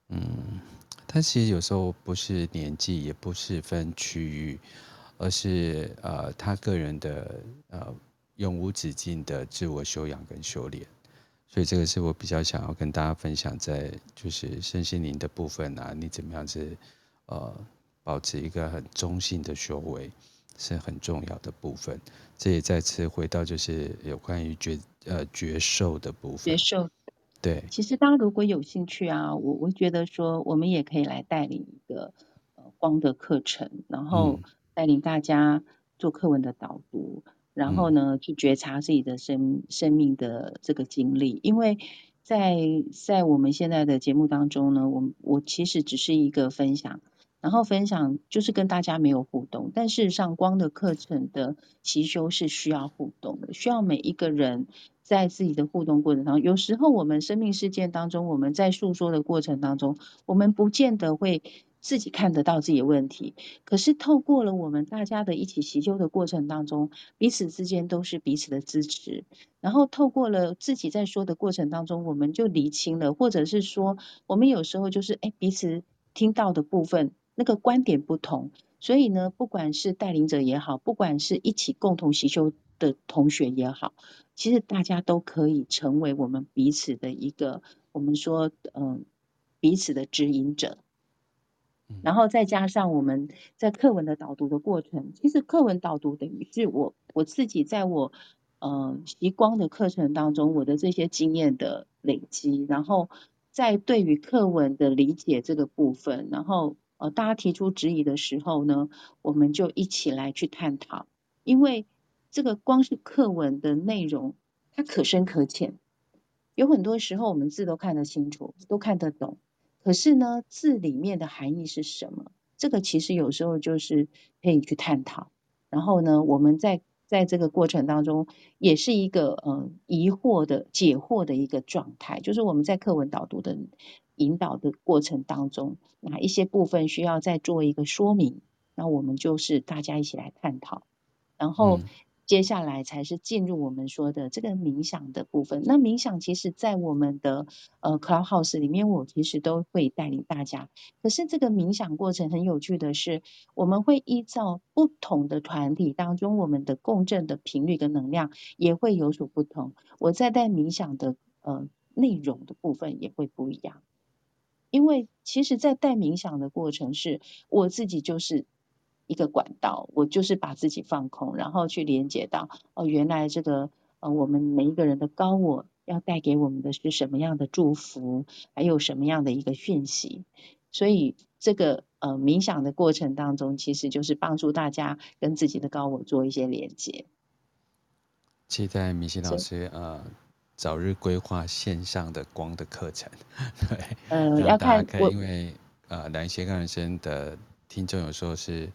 嗯，他其实有时候不是年纪，也不是分区域，而是呃他个人的呃永无止境的自我修养跟修炼。所以这个是我比较想要跟大家分享，在就是身心灵的部分啊，你怎么样子呃保持一个很中性的修为是很重要的部分。这也再次回到就是有关于觉呃觉受的部分。觉受，对。其实大家如果有兴趣啊，我我觉得说我们也可以来带领一个呃光的课程，然后带领大家做课文的导读。然后呢，去觉察自己的生生命的这个经历，因为在在我们现在的节目当中呢，我我其实只是一个分享，然后分享就是跟大家没有互动，但事实上光的课程的习修是需要互动的，需要每一个人在自己的互动过程当中，有时候我们生命事件当中，我们在诉说的过程当中，我们不见得会。自己看得到自己的问题，可是透过了我们大家的一起习修的过程当中，彼此之间都是彼此的支持。然后透过了自己在说的过程当中，我们就理清了，或者是说，我们有时候就是哎，彼此听到的部分那个观点不同，所以呢，不管是带领者也好，不管是一起共同习修的同学也好，其实大家都可以成为我们彼此的一个，我们说嗯，彼此的指引者。然后再加上我们在课文的导读的过程，其实课文导读等于是我我自己在我呃习光的课程当中，我的这些经验的累积，然后在对于课文的理解这个部分，然后呃大家提出质疑的时候呢，我们就一起来去探讨，因为这个光是课文的内容，它可深可浅，有很多时候我们字都看得清楚，都看得懂。可是呢，字里面的含义是什么？这个其实有时候就是可以去探讨。然后呢，我们在在这个过程当中，也是一个嗯疑惑的解惑的一个状态。就是我们在课文导读的引导的过程当中，哪一些部分需要再做一个说明？那我们就是大家一起来探讨。然后接下来才是进入我们说的这个冥想的部分。那冥想其实，在我们的呃 Clubhouse 里面，我其实都会带领大家。可是这个冥想过程很有趣的是，我们会依照不同的团体当中，我们的共振的频率跟能量也会有所不同。我在带冥想的呃内容的部分也会不一样，因为其实，在带冥想的过程是我自己就是。一个管道，我就是把自己放空，然后去连接到哦，原来这个呃，我们每一个人的高我要带给我们的是什么样的祝福，还有什么样的一个讯息。所以这个呃冥想的过程当中，其实就是帮助大家跟自己的高我做一些连接。期待米西老师呃早日规划线上的光的课程。对，呃，要看因为呃蓝斜杠人生的听众有时候是。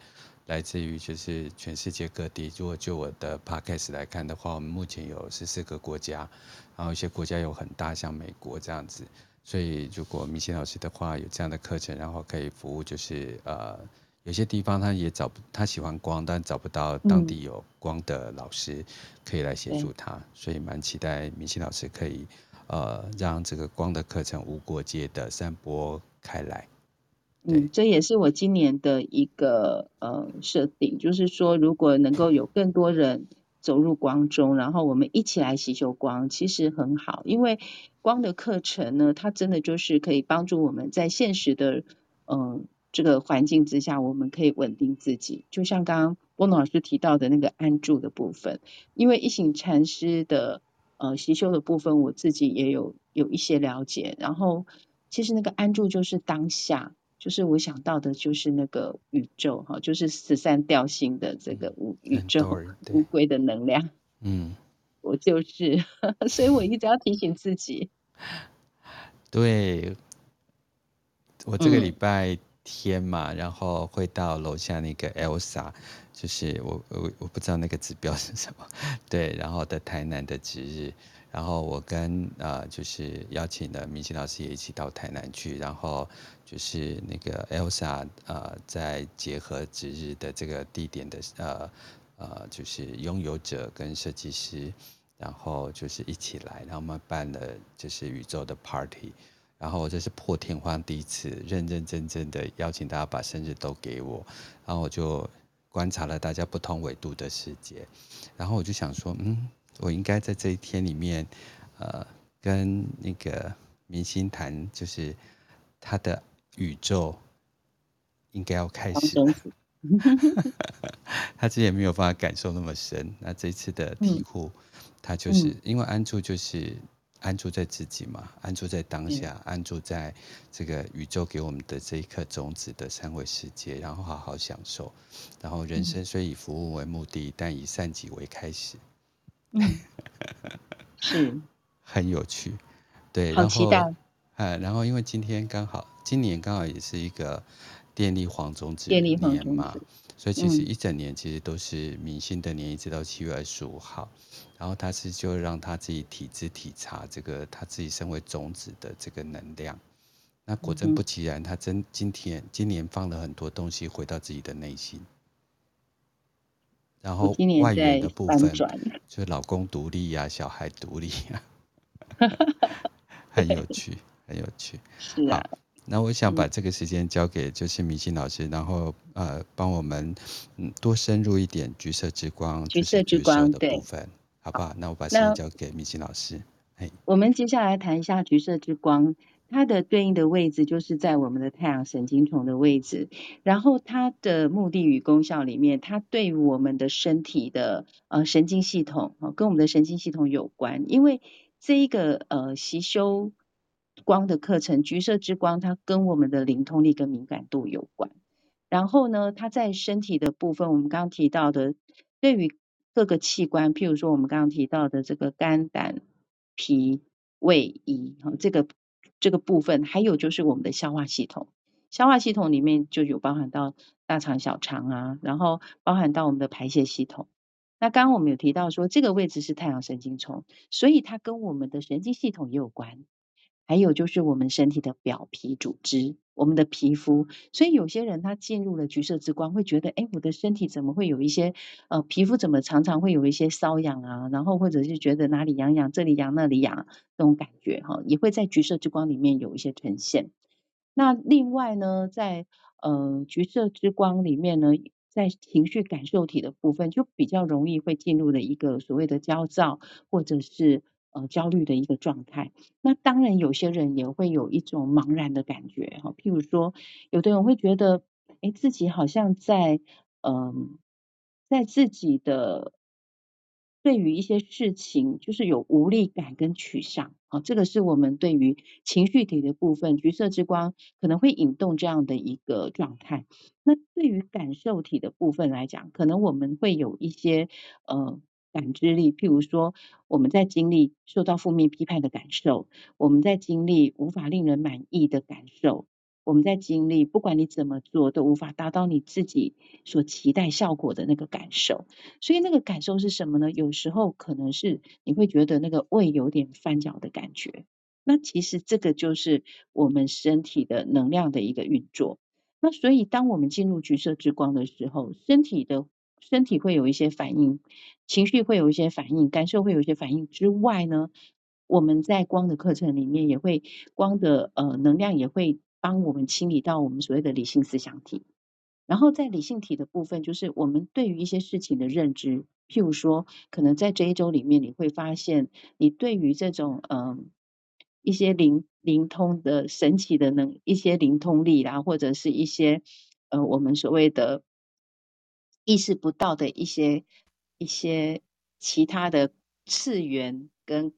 来自于就是全世界各地。如果就我的 podcast 来看的话，我们目前有十四个国家，然后一些国家有很大，像美国这样子。所以如果明星老师的话有这样的课程，然后可以服务，就是呃有些地方他也找不他喜欢光，但找不到当地有光的老师可以来协助他，嗯、所以蛮期待明星老师可以呃让这个光的课程无国界的散播开来。嗯，这也是我今年的一个呃设定，就是说，如果能够有更多人走入光中，然后我们一起来习修光，其实很好，因为光的课程呢，它真的就是可以帮助我们在现实的嗯、这个环境之下，我们可以稳定自己。就像刚刚波诺老师提到的那个安住的部分，因为一行禅师的呃习修的部分，我自己也有有一些了解，然后其实那个安住就是当下。就是我想到的，就是那个宇宙哈，就是十三调性的这个宇宇宙乌龟的能量。嗯，我就是，所以我一直要提醒自己。对，我这个礼拜天嘛，嗯、然后会到楼下那个 Elsa，就是我我我不知道那个指标是什么。对，然后的台南的值日，然后我跟呃就是邀请的明星老师也一起到台南去，然后。就是那个 Elsa，呃，在结合值日的这个地点的，呃呃，就是拥有者跟设计师，然后就是一起来，然后我们办了就是宇宙的 party，然后我这是破天荒第一次认认真真的邀请大家把生日都给我，然后我就观察了大家不同纬度的世界，然后我就想说，嗯，我应该在这一天里面，呃，跟那个明星谈，就是他的。宇宙应该要开始了，他之前没有办法感受那么深。那这次的体悟，他就是因为安住，就是安住在自己嘛，安住在当下，安住在这个宇宙给我们的这一颗种子的三维世界，然后好好享受。然后人生虽以服务为目的，但以善己为开始。是，很有趣。对，然后，然后因为今天刚好。今年刚好也是一个电力黄种子年嘛，所以其实一整年其实都是明星的年，一直到七月二十五号。然后他是就让他自己体知体察这个他自己身为种子的这个能量。那果真不其然，他真今天今年放了很多东西回到自己的内心。然后外缘的部分，就是老公独立呀、啊，小孩独立呀、啊，很有趣，很有趣。是啊。那我想把这个时间交给就是明心老师，然后呃帮我们嗯多深入一点橘色之光，橘色之光的部分，好不好？那我把时间交给明心老师。哎，我们接下来谈一下橘色之光，它的对应的位置就是在我们的太阳神经丛的位置，然后它的目的与功效里面，它对我们的身体的呃神经系统啊，跟我们的神经系统有关，因为这一个呃习修。光的课程，橘色之光，它跟我们的灵通力跟敏感度有关。然后呢，它在身体的部分，我们刚刚提到的，对于各个器官，譬如说我们刚刚提到的这个肝胆脾胃胰，哈，这个这个部分，还有就是我们的消化系统，消化系统里面就有包含到大肠、小肠啊，然后包含到我们的排泄系统。那刚刚我们有提到说，这个位置是太阳神经丛，所以它跟我们的神经系统也有关。还有就是我们身体的表皮组织，我们的皮肤。所以有些人他进入了橘色之光，会觉得，哎，我的身体怎么会有一些呃皮肤怎么常常会有一些瘙痒啊？然后或者是觉得哪里痒痒，这里痒那里痒这种感觉哈，也会在橘色之光里面有一些呈现。那另外呢，在呃橘色之光里面呢，在情绪感受体的部分，就比较容易会进入了一个所谓的焦躁或者是呃焦虑的一个状态。那当然，有些人也会有一种茫然的感觉哈，譬如说，有的人会觉得，哎，自己好像在嗯、呃，在自己的。对于一些事情，就是有无力感跟沮丧，啊，这个是我们对于情绪体的部分，橘色之光可能会引动这样的一个状态。那对于感受体的部分来讲，可能我们会有一些呃感知力，譬如说我们在经历受到负面批判的感受，我们在经历无法令人满意的感受。我们在经历，不管你怎么做，都无法达到你自己所期待效果的那个感受。所以那个感受是什么呢？有时候可能是你会觉得那个胃有点翻搅的感觉。那其实这个就是我们身体的能量的一个运作。那所以当我们进入橘色之光的时候，身体的身体会有一些反应，情绪会有一些反应，感受会有一些反应之外呢，我们在光的课程里面也会光的呃能量也会。帮我们清理到我们所谓的理性思想体，然后在理性体的部分，就是我们对于一些事情的认知，譬如说，可能在这一周里面，你会发现，你对于这种嗯、呃、一些灵灵通的神奇的能一些灵通力啦，或者是一些呃我们所谓的意识不到的一些一些其他的次元跟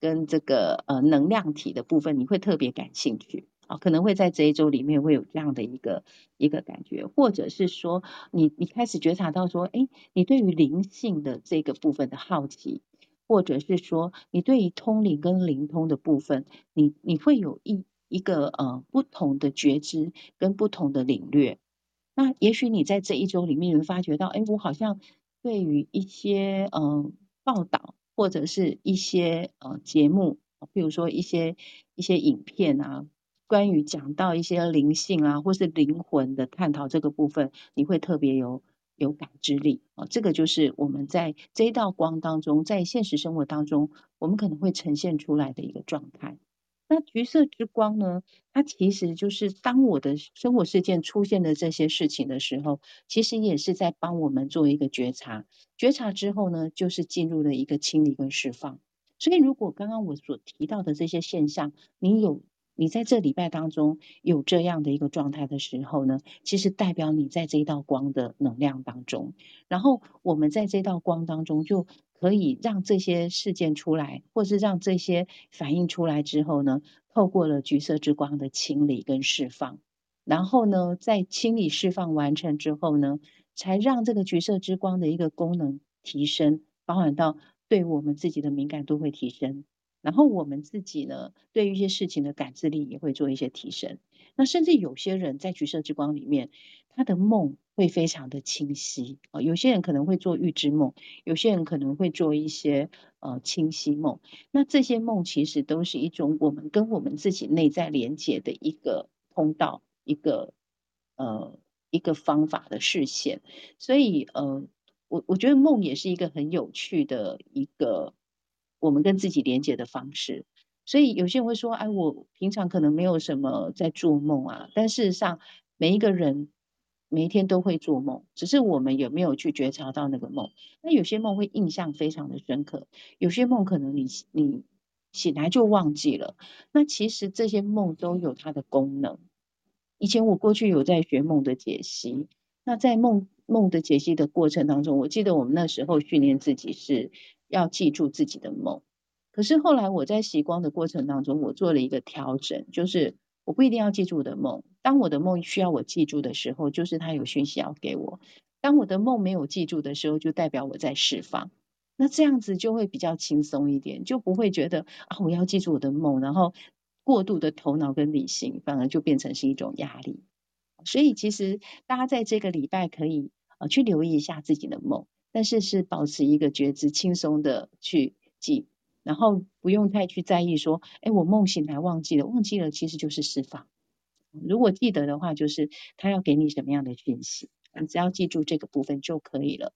跟这个呃能量体的部分，你会特别感兴趣。啊，可能会在这一周里面会有这样的一个一个感觉，或者是说你你开始觉察到说，哎，你对于灵性的这个部分的好奇，或者是说你对于通灵跟灵通的部分，你你会有一一个呃不同的觉知跟不同的领略。那也许你在这一周里面，你会发觉到，哎，我好像对于一些嗯、报道或者是一些呃节目，比如说一些一些影片啊。关于讲到一些灵性啊，或是灵魂的探讨这个部分，你会特别有有感知力啊。这个就是我们在这一道光当中，在现实生活当中，我们可能会呈现出来的一个状态。那橘色之光呢？它其实就是当我的生活事件出现的这些事情的时候，其实也是在帮我们做一个觉察。觉察之后呢，就是进入了一个清理跟释放。所以，如果刚刚我所提到的这些现象，你有。你在这礼拜当中有这样的一个状态的时候呢，其实代表你在这一道光的能量当中。然后我们在这道光当中就可以让这些事件出来，或是让这些反应出来之后呢，透过了橘色之光的清理跟释放，然后呢，在清理释放完成之后呢，才让这个橘色之光的一个功能提升，包含到对我们自己的敏感度会提升。然后我们自己呢，对于一些事情的感知力也会做一些提升。那甚至有些人在橘色之光里面，他的梦会非常的清晰啊。有些人可能会做预知梦，有些人可能会做一些呃清晰梦。那这些梦其实都是一种我们跟我们自己内在连接的一个通道，一个呃一个方法的视线。所以呃，我我觉得梦也是一个很有趣的一个。我们跟自己连接的方式，所以有些人会说：“哎，我平常可能没有什么在做梦啊。”但事实上，每一个人每一天都会做梦，只是我们有没有去觉察到那个梦。那有些梦会印象非常的深刻，有些梦可能你你醒来就忘记了。那其实这些梦都有它的功能。以前我过去有在学梦的解析，那在梦梦的解析的过程当中，我记得我们那时候训练自己是。要记住自己的梦，可是后来我在习光的过程当中，我做了一个调整，就是我不一定要记住我的梦。当我的梦需要我记住的时候，就是他有讯息要给我；当我的梦没有记住的时候，就代表我在释放。那这样子就会比较轻松一点，就不会觉得啊，我要记住我的梦，然后过度的头脑跟理性，反而就变成是一种压力。所以其实大家在这个礼拜可以呃去留意一下自己的梦。但是是保持一个觉知，轻松的去记，然后不用太去在意说，哎，我梦醒来忘记了，忘记了其实就是释放。如果记得的话，就是他要给你什么样的讯息，你只要记住这个部分就可以了。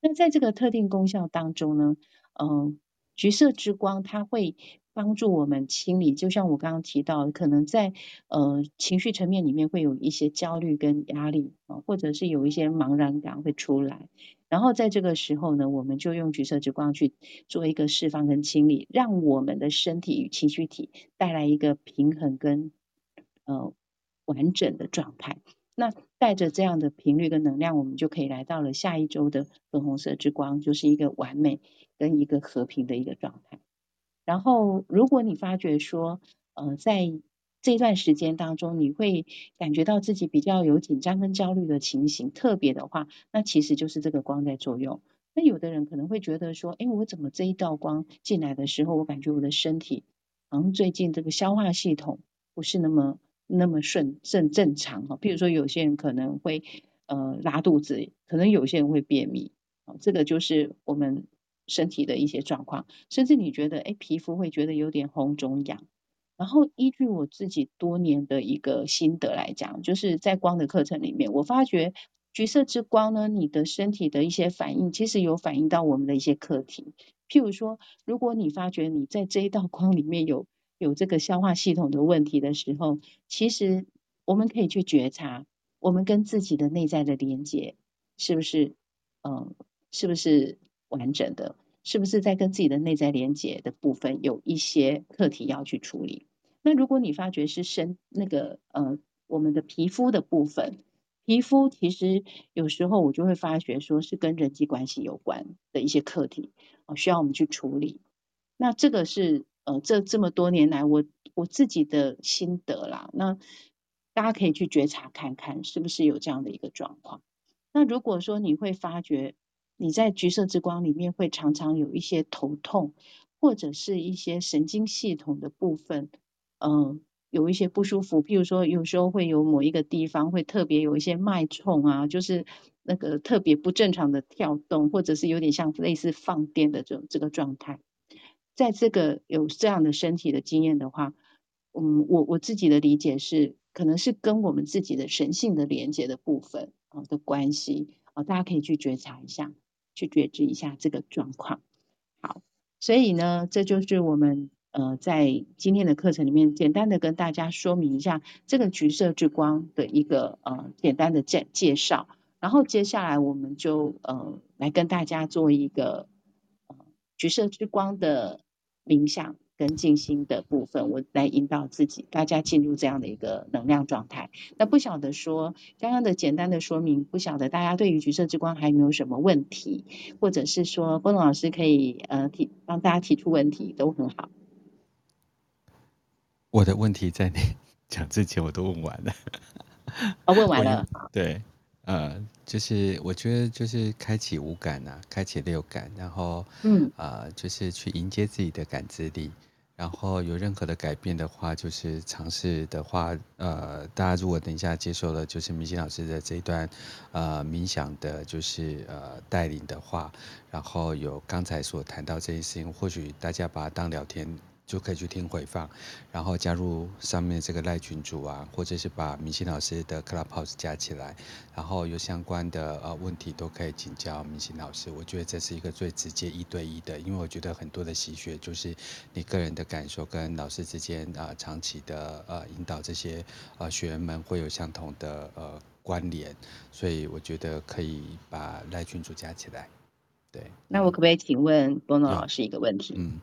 那在这个特定功效当中呢，嗯、橘色之光它会帮助我们清理，就像我刚刚提到，可能在呃情绪层面里面会有一些焦虑跟压力啊，或者是有一些茫然感会出来，然后在这个时候呢，我们就用橘色之光去做一个释放跟清理，让我们的身体与情绪体带来一个平衡跟呃完整的状态。那带着这样的频率跟能量，我们就可以来到了下一周的粉红色之光，就是一个完美跟一个和平的一个状态。然后，如果你发觉说，呃，在这段时间当中，你会感觉到自己比较有紧张跟焦虑的情形，特别的话，那其实就是这个光在作用。那有的人可能会觉得说，哎，我怎么这一道光进来的时候，我感觉我的身体好像最近这个消化系统不是那么。那么顺正正常哈，譬如说有些人可能会呃拉肚子，可能有些人会便秘，啊，这个就是我们身体的一些状况，甚至你觉得哎皮肤会觉得有点红肿痒，然后依据我自己多年的一个心得来讲，就是在光的课程里面，我发觉橘色之光呢，你的身体的一些反应，其实有反映到我们的一些课题，譬如说，如果你发觉你在这一道光里面有。有这个消化系统的问题的时候，其实我们可以去觉察，我们跟自己的内在的连接是不是，嗯，是不是完整的？是不是在跟自己的内在连接的部分有一些课题要去处理？那如果你发觉是身那个呃我们的皮肤的部分，皮肤其实有时候我就会发觉说是跟人际关系有关的一些课题啊，需要我们去处理。那这个是。呃，这这么多年来，我我自己的心得啦，那大家可以去觉察看看，是不是有这样的一个状况。那如果说你会发觉你在橘色之光里面会常常有一些头痛，或者是一些神经系统的部分，嗯、有一些不舒服，譬如说有时候会有某一个地方会特别有一些脉冲啊，就是那个特别不正常的跳动，或者是有点像类似放电的这种这个状态。在这个有这样的身体的经验的话，嗯，我我自己的理解是，可能是跟我们自己的神性的连接的部分啊的关系啊，大家可以去觉察一下，去觉知一下这个状况。好，所以呢，这就是我们呃在今天的课程里面简单的跟大家说明一下这个橘色之光的一个呃简单的介介绍，然后接下来我们就呃来跟大家做一个橘色之光的。冥想跟静心的部分，我来引导自己，大家进入这样的一个能量状态。那不晓得说刚刚的简单的说明，不晓得大家对于橘色之光还有没有什么问题，或者是说波龙老师可以呃提帮大家提出问题，都很好。我的问题在你讲之前我都问完了。哦，问完了。对。呃，就是我觉得就是开启五感呐、啊，开启六感，然后嗯啊、呃，就是去迎接自己的感知力，然后有任何的改变的话，就是尝试的话，呃，大家如果等一下接受了就是明星老师的这一段呃冥想的，就是呃带领的话，然后有刚才所谈到这些事情，或许大家把它当聊天。就可以去听回放，然后加入上面这个赖群组啊，或者是把明星老师的 Clubhouse 加起来，然后有相关的呃问题都可以请教明星老师。我觉得这是一个最直接一对一的，因为我觉得很多的习学就是你个人的感受跟老师之间啊、呃、长期的呃引导这些呃学员们会有相同的呃关联，所以我觉得可以把赖群组加起来。对，那我可不可以请问波诺老师一个问题？嗯。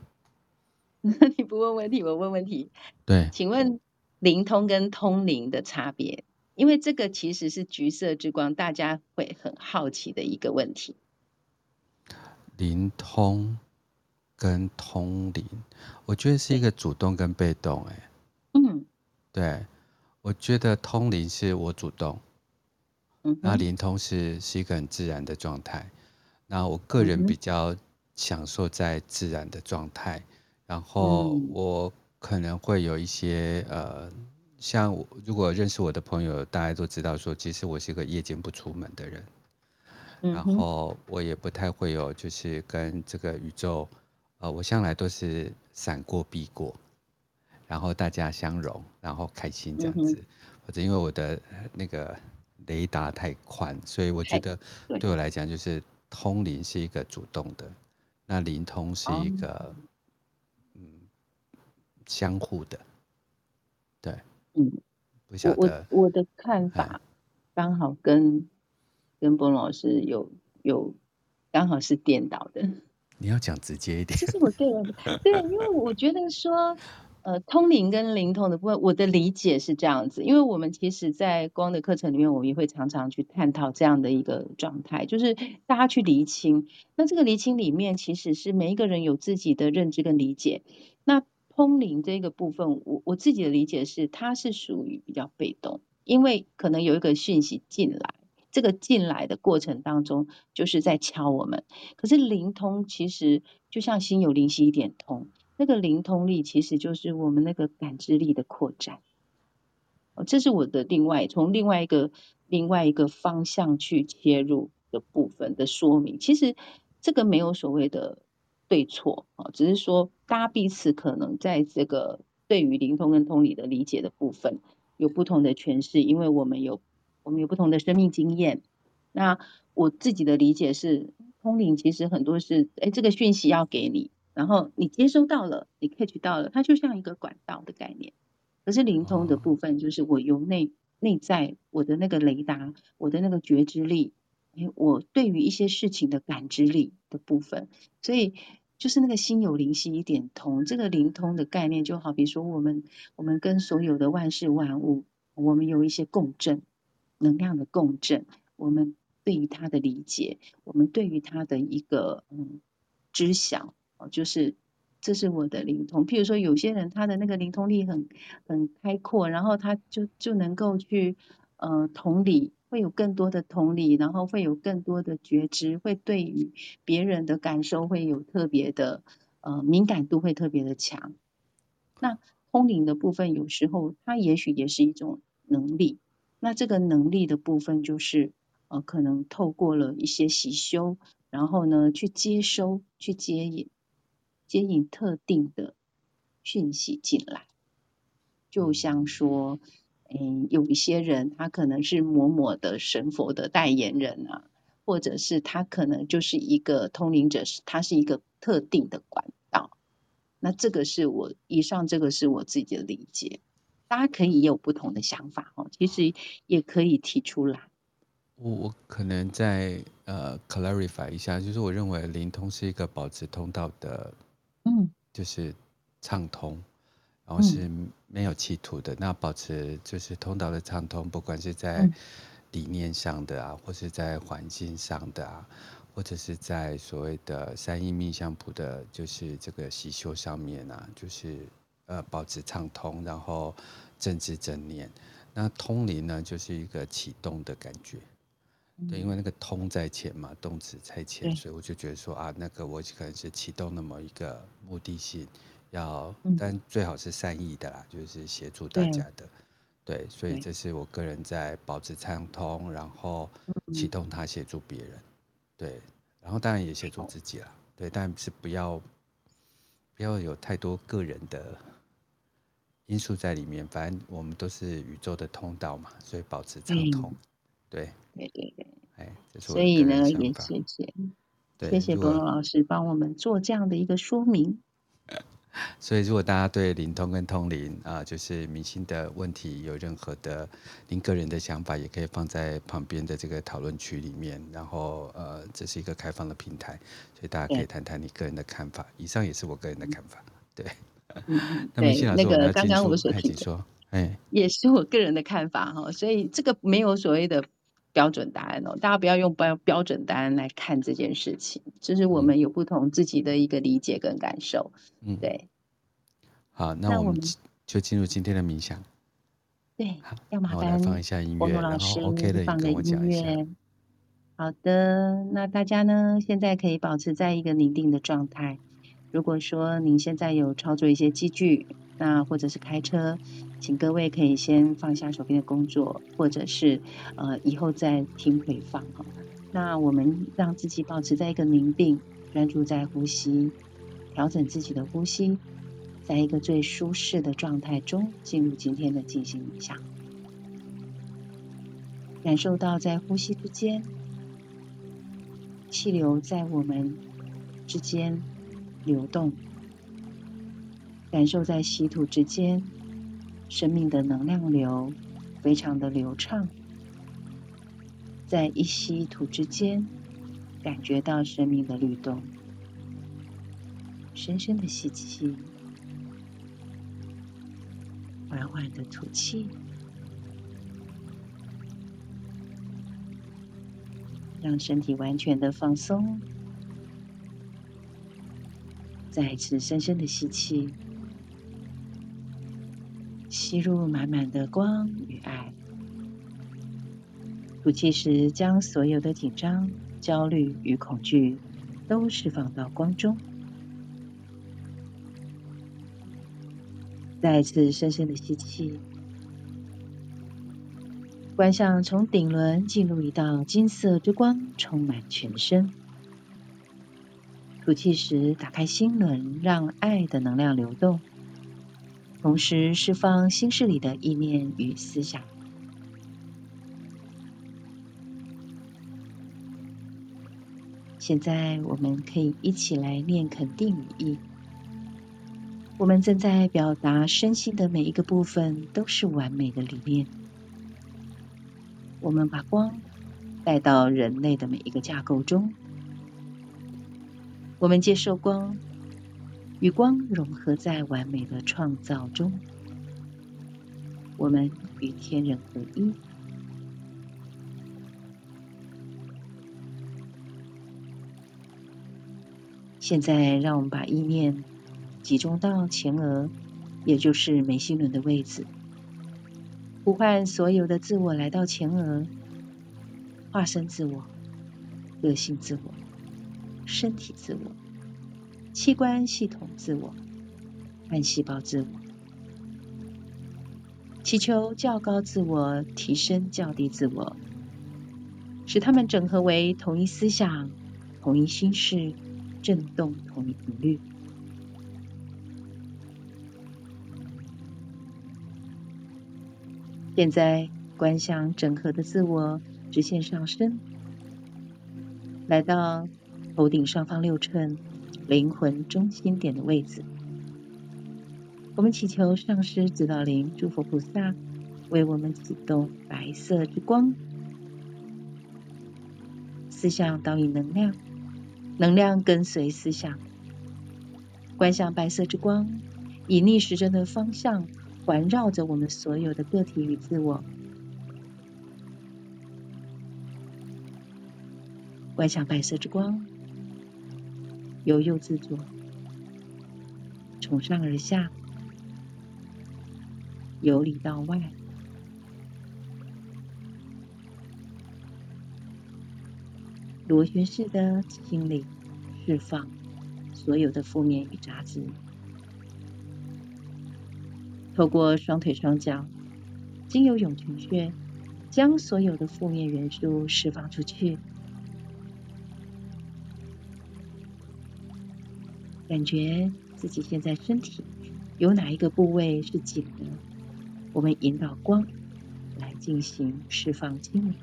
你不问问题，我问问题。对，请问灵通跟通灵的差别？因为这个其实是橘色之光，大家会很好奇的一个问题。灵通跟通灵，我觉得是一个主动跟被动。哎，嗯，对，我觉得通灵是我主动，嗯，那灵通是是一个很自然的状态。那我个人比较享受在自然的状态。然后我可能会有一些呃，像我如果认识我的朋友，大家都知道说，其实我是一个夜间不出门的人，然后我也不太会有就是跟这个宇宙，呃，我向来都是闪过避过，然后大家相融，然后开心这样子。或者因为我的那个雷达太宽，所以我觉得对。我来讲，就是通灵是一个主动的，那灵通是一个、相互的，对，嗯，不晓得我我的看法刚好跟跟波老师有有刚好是颠倒的。你要讲直接一点。这是我个人的，对，因为我觉得说，呃，通灵跟灵通的部分，我的理解是这样子。因为我们其实，在光的课程里面，我们也会常常去探讨这样的一个状态，就是大家去厘清。那这个厘清里面，其实是每一个人有自己的认知跟理解。那通灵这个部分，我我自己的理解是，它是属于比较被动，因为可能有一个讯息进来。这个进来的过程当中，就是在敲我们。可是灵通其实就像心有灵犀一点通，那个灵通力其实就是我们那个感知力的扩展。哦，这是我的另外从另外一个另外一个方向去切入的部分的说明。其实这个没有所谓的对错啊，只是说大家彼此可能在这个对于灵通跟通理的理解的部分有不同的诠释，因为我们有。我们有不同的生命经验，那我自己的理解是，通灵其实很多是，哎，这个讯息要给你，然后你接收到了，你 catch 到了，它就像一个管道的概念。可是灵通的部分，就是我由内内在我的那个雷达，我的那个觉知力，我对于一些事情的感知力的部分，所以就是那个心有灵犀一点通。这个灵通的概念，就好比说我们我们跟所有的万事万物，我们有一些共振。能量的共振，我们对于它的理解，我们对于它的一个嗯知晓哦，就是这是我的灵通。譬如说，有些人他的那个灵通力很很开阔，然后他就就能够去呃同理，会有更多的同理，然后会有更多的觉知，会对于别人的感受会有特别的呃敏感度，会特别的强。那通灵的部分，有时候它也许也是一种能力。那这个能力的部分，就是呃，可能透过了一些习修，然后呢，去接收、去接引、接引特定的讯息进来。就像说，嗯，有一些人他可能是某某的神佛的代言人啊，或者是他可能就是一个通灵者，是他是一个特定的管道。那这个是我以上这个是我自己的理解。大家可以也有不同的想法哦，其实也可以提出来。我我可能再呃 clarify 一下，就是我认为灵通是一个保持通道的，嗯，就是畅通，然后是没有企图的。嗯、那保持就是通道的畅通，不管是在理念上的啊，或是在环境上的啊，或者是在所谓的三一命相谱的，就是这个习修上面啊，就是。呃，保持畅通，然后正知正念。那通灵呢，就是一个启动的感觉。嗯、对，因为那个通在前嘛，动词在前，所以我就觉得说啊，那个我可能是启动那么一个目的性，要，嗯、但最好是善意的啦，就是协助大家的。对，所以这是我个人在保持畅通，然后启动它协助别人。对，然后当然也协助自己啦。对，但是不要不要有太多个人的。因素在里面，反正我们都是宇宙的通道嘛，所以保持畅通。嗯、对，对对对，哎，所以呢，也谢谢，对谢谢柏龙老师帮我们做这样的一个说明。所以，如果大家对灵通跟通灵啊，就是明星的问题，有任何的您个人的想法，也可以放在旁边的这个讨论区里面。然后，呃，这是一个开放的平台，所以大家可以谈谈你个人的看法。以上也是我个人的看法，对。嗯，对，那个刚刚我所提的，哎，也是我个人的看法哈，所以这个没有所谓的标准答案哦，大家不要用标标准答案来看这件事情，就是我们有不同自己的一个理解跟感受，嗯，对。好，那我们就进入今天的冥想。对，要麻烦放一下音乐，然后 OK 的，放的音乐。好的，那大家呢，现在可以保持在一个宁定的状态。如果说您现在有操作一些机具，那或者是开车，请各位可以先放下手边的工作，或者是呃以后再听回放哈。那我们让自己保持在一个宁定，专注在呼吸，调整自己的呼吸，在一个最舒适的状态中进入今天的静心冥想。感受到在呼吸之间，气流在我们之间流动，感受在吸吐之间，生命的能量流非常的流畅，在一吸一吐之间，感觉到生命的律动。深深的吸气，缓缓的吐气。让身体完全的放松，再一次深深的吸气，吸入满满的光与爱。吐气时，将所有的紧张、焦虑与恐惧都释放到光中。再次深深的吸气。观想从顶轮进入一道金色之光，充满全身。吐气时，打开心轮，让爱的能量流动，同时释放心事里的意念与思想。现在，我们可以一起来念肯定语意。我们正在表达身心的每一个部分都是完美的理念。我们把光带到人类的每一个架构中，我们接受光，与光融合在完美的创造中，我们与天人合一。现在，让我们把意念集中到前额，也就是眉心轮的位置。呼唤所有的自我来到前额，化身自我、个性自我、身体自我、器官系统自我、干细胞自我，祈求较高自我提升较低自我，使它们整合为同一思想、同一心事、震动同一频率。现在，观想整合的自我直线上升，来到头顶上方六寸灵魂中心点的位置。我们祈求上师、指导灵、诸佛菩萨为我们启动白色之光，思想导引能量，能量跟随思想。观想白色之光以逆时针的方向。环绕着我们所有的个体与自我，观想白色之光由右至左，从上而下，由里到外，螺旋式的清理、释放所有的负面与杂质。透过双腿双脚，经由涌泉穴，将所有的负面元素释放出去。感觉自己现在身体有哪一个部位是紧的？我们引导光来进行释放清理。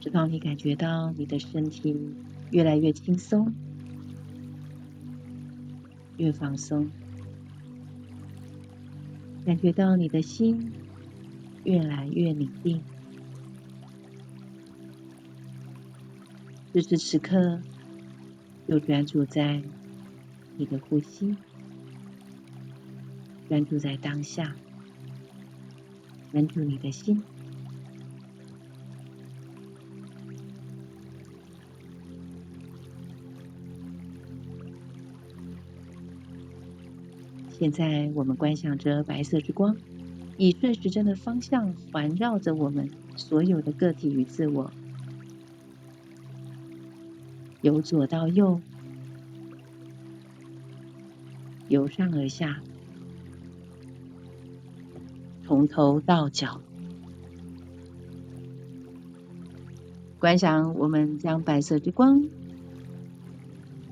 直到你感觉到你的身体越来越轻松。越放松，感觉到你的心越来越宁静。此时此刻，又专注在你的呼吸，专注在当下，专注你的心。现在，我们观想着白色之光，以顺时针的方向环绕着我们所有的个体与自我，由左到右由上而下从头到脚。观想我们将白色之光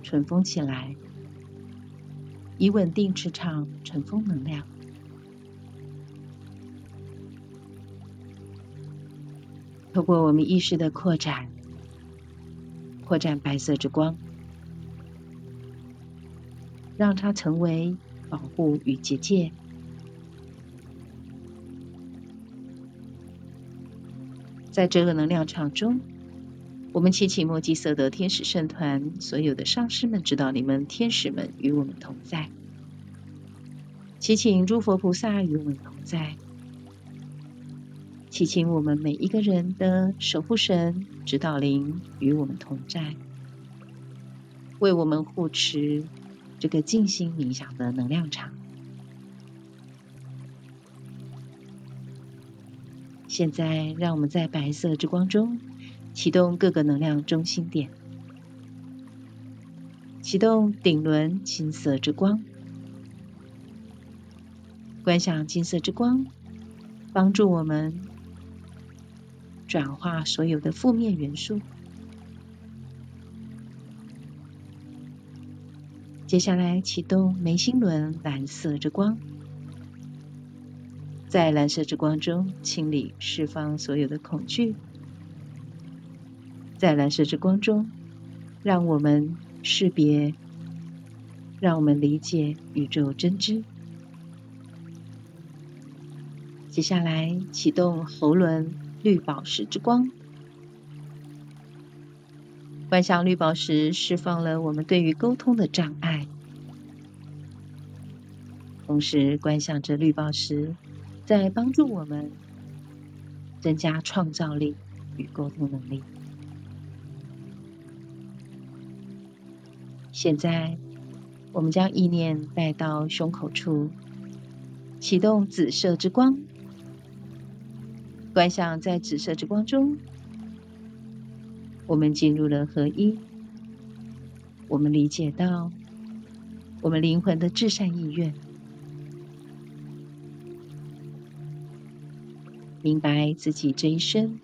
尘封起来以稳定磁场尘封能量。透过我们意识的扩展扩展白色之光，让它成为保护与结界。在这个能量场中，我们祈请墨基色德天使圣团所有的上师们、指导你们、天使们与我们同在，祈请诸佛菩萨与我们同在。祈请我们每一个人的守护神、指导灵与我们同在，为我们护持这个静心冥想的能量场。现在，让我们在白色之光中启动各个能量中心点，启动顶轮金色之光，观想金色之光帮助我们。转化所有的负面元素。接下来启动眉心轮蓝色之光，在蓝色之光中清理、释放所有的恐惧。在蓝色之光中，让我们识别，让我们理解宇宙真知。接下来启动喉轮。绿宝石之光，观想绿宝石释放了我们对于沟通的障碍，同时观想着绿宝石在帮助我们增加创造力与沟通能力。现在，我们将意念带到胸口处，启动紫色之光。观想在紫色之光中，我们进入了合一。我们理解到我们灵魂的至善意愿，明白自己这一生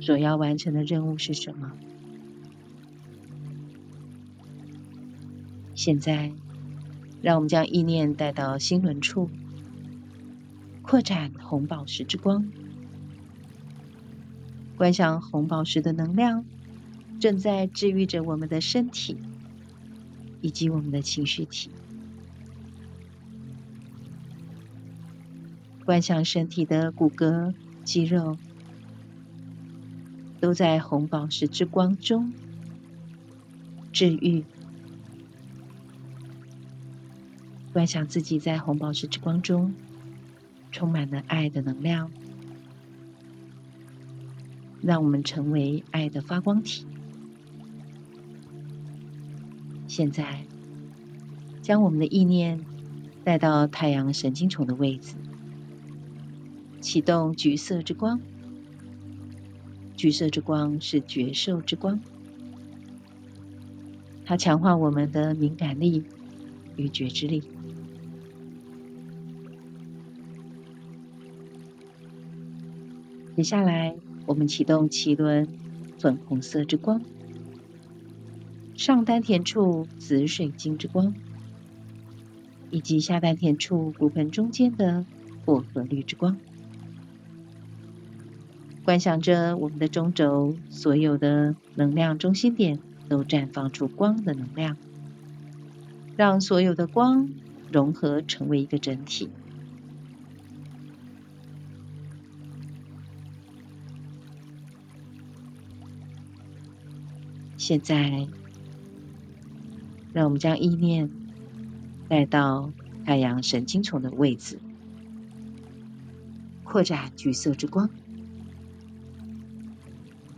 所要完成的任务是什么。现在，让我们将意念带到心轮处。扩展红宝石之光，观想红宝石的能量正在治愈着我们的身体以及我们的情绪体。观想身体的骨骼、肌肉都在红宝石之光中治愈。观想自己在红宝石之光中。充满了爱的能量，让我们成为爱的发光体。现在，将我们的意念带到太阳神经丛的位置，启动橘色之光。橘色之光是觉受之光，它强化我们的敏感力与觉知力。接下来，我们启动脐轮粉红色之光，上丹田处紫水晶之光，以及下丹田处骨盆中间的薄荷绿之光。观想着我们的中轴，所有的能量中心点都绽放出光的能量，让所有的光融合成为一个整体。现在，让我们将意念带到太阳神经丛的位置，扩展橘色之光，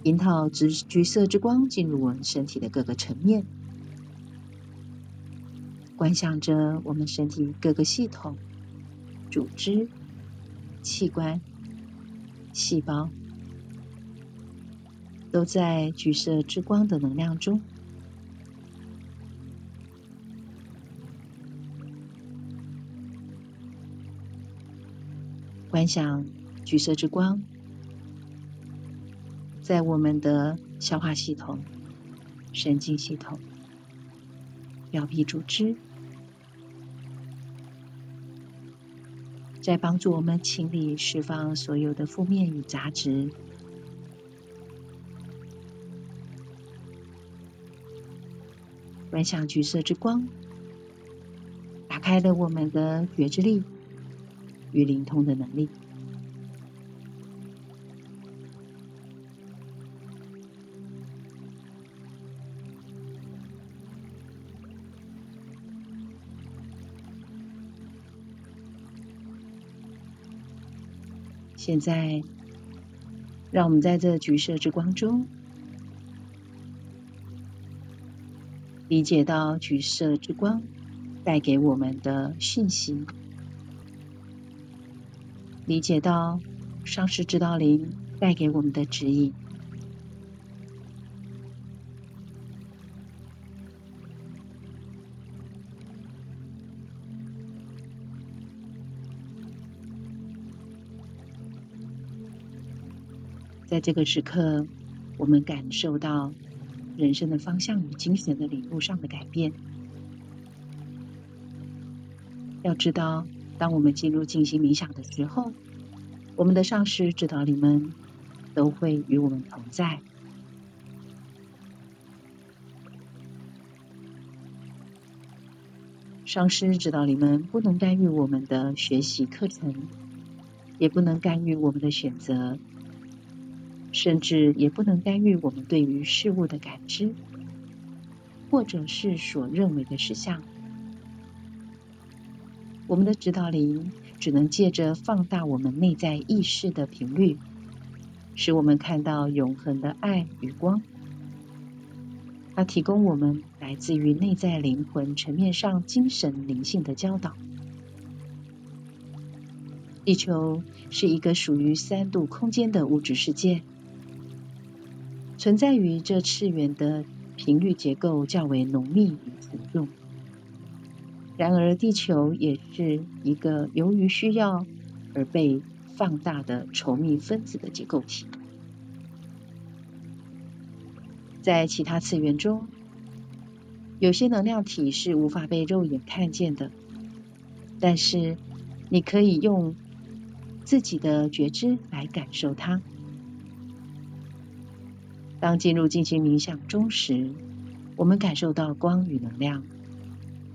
引导橘橘色之光进入我们身体的各个层面，观想着我们身体各个系统、组织、器官、细胞。都在橘色之光的能量中，观想橘色之光在我们的消化系统、神经系统、表皮组织、在帮助我们清理、释放所有的负面与杂质。观想橘色之光，打开了我们的觉知力与灵通的能力。现在，让我们在这橘色之光中，理解到橘色之光带给我们的讯息，理解到上师指导灵带给我们的指引。在这个时刻，我们感受到人生的方向与精神的领悟上的改变。要知道，当我们进入静心冥想的时候，我们的上师指导你们都会与我们同在。上师指导你们不能干预我们的学习课程，也不能干预我们的选择。甚至也不能干预我们对于事物的感知，或者是所认为的实相。我们的指导灵只能借着放大我们内在意识的频率，使我们看到永恒的爱与光。它提供我们来自于内在灵魂层面上精神灵性的教导。地球是一个属于三度空间的物质世界。存在于这次元的频率结构较为浓密与沉重，然而地球也是一个由于需要而被放大的稠密分子的结构体。在其他次元中，有些能量体是无法被肉眼看见的，但是你可以用自己的觉知来感受它。当进入静心冥想中时，我们感受到光与能量，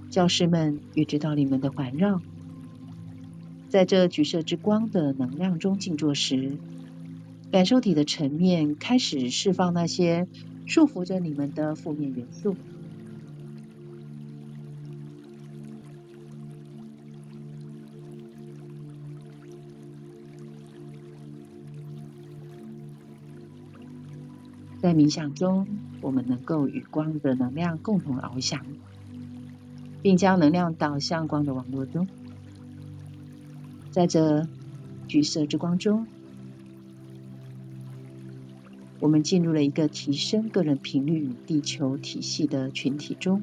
教师们与指导灵们的环绕。在这橘色之光的能量中静坐时，感受体的层面开始释放那些束缚着你们的负面元素。冥想中，我们能够与光的能量共同翱翔，并将能量导向光的网络中。在这橘色之光中，我们进入了一个提升个人频率与地球体系的群体中。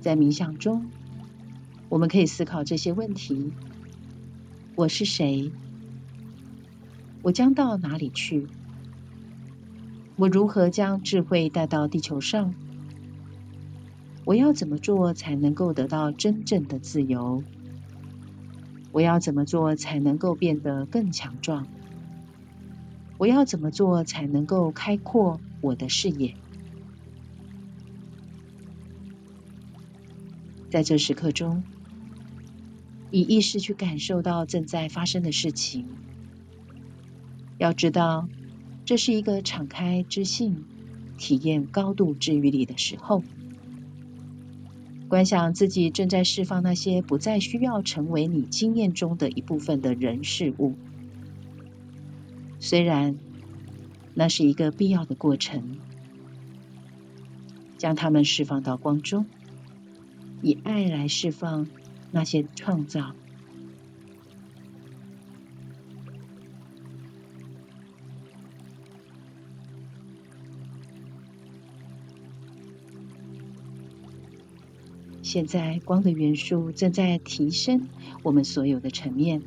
在冥想中，我们可以思考这些问题：我是谁？我将到哪里去？我如何将智慧带到地球上？我要怎么做才能够得到真正的自由？我要怎么做才能够变得更强壮？我要怎么做才能够开阔我的视野？在这时刻中，以意识去感受到正在发生的事情。要知道。这是一个敞开知性、体验高度治愈力的时候。观想自己正在释放那些不再需要成为你经验中的一部分的人事物，虽然那是一个必要的过程。将它们释放到光中，以爱来释放那些创造。现在光的元素正在提升我们所有的层面。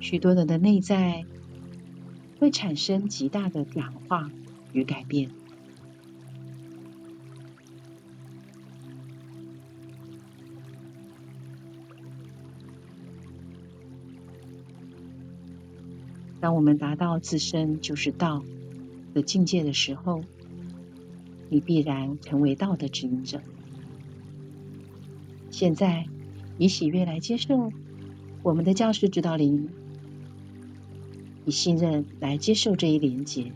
许多人的内在会产生极大的转化与改变。当我们达到自身就是道的境界的时候你必然成为道的指引者。现在，以喜悦来接受我们的教师指导灵，以信任来接受这一连结。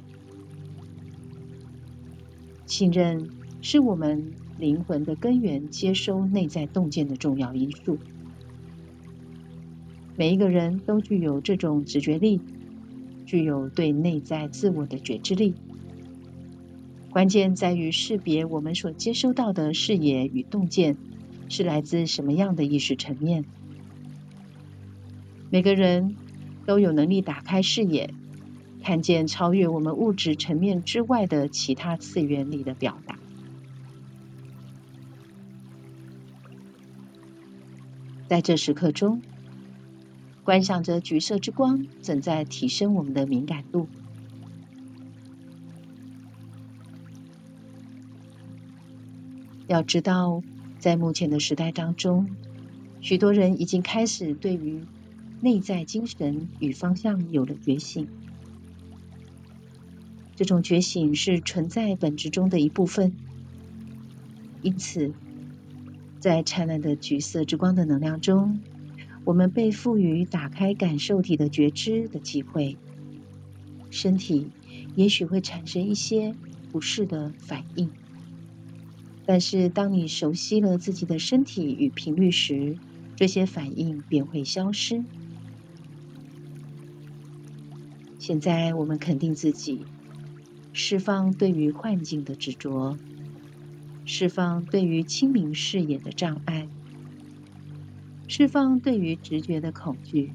信任是我们灵魂的根源，接收内在洞见的重要因素。每一个人都具有这种直觉力。具有对内在自我的觉知力，关键在于识别我们所接收到的视野与洞见是来自什么样的意识层面。每个人都有能力打开视野，看见超越我们物质层面之外的其他次元里的表达。在这时刻中。观想着橘色之光正在提升我们的敏感度。要知道，在目前的时代当中，许多人已经开始对于内在精神与方向有了觉醒。这种觉醒是存在本质中的一部分。因此，在灿烂的橘色之光的能量中。我们被赋予打开感受体的觉知的机会，身体也许会产生一些不适的反应，但是当你熟悉了自己的身体与频率时，这些反应便会消失。现在我们肯定自己，释放对于幻境的执着，释放对于清明视野的障碍。释放对于直觉的恐惧，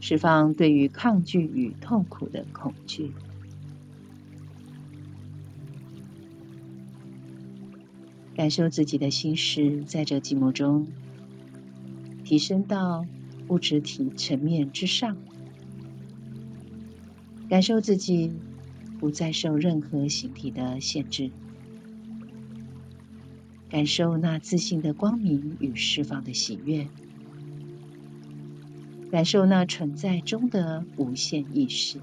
释放对于抗拒与痛苦的恐惧，感受自己的心识在这寂寞中提升到物质体层面之上，感受自己不再受任何形体的限制。感受那自信的光明与释放的喜悦，感受那存在中的无限意识。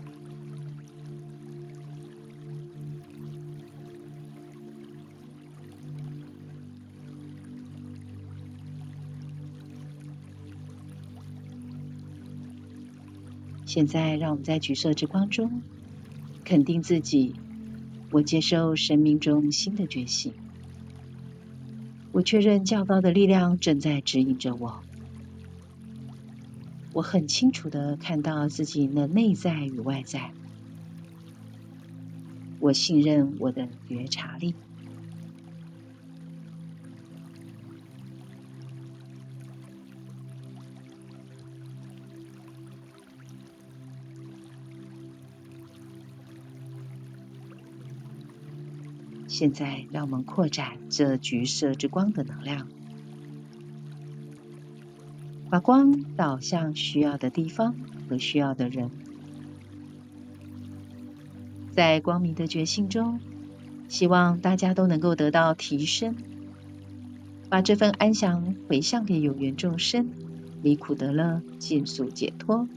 现在，让我们在橘色之光中肯定自己，我接受生命中新的觉醒。我确认较高的力量正在指引着我。我很清楚的看到自己的内在与外在。我信任我的觉察力。现在，让我们扩展这橘色之光的能量，把光导向需要的地方和需要的人。在光明的觉醒中，希望大家都能够得到提升，把这份安详回向给有缘众生，离苦得乐，尽速解脱。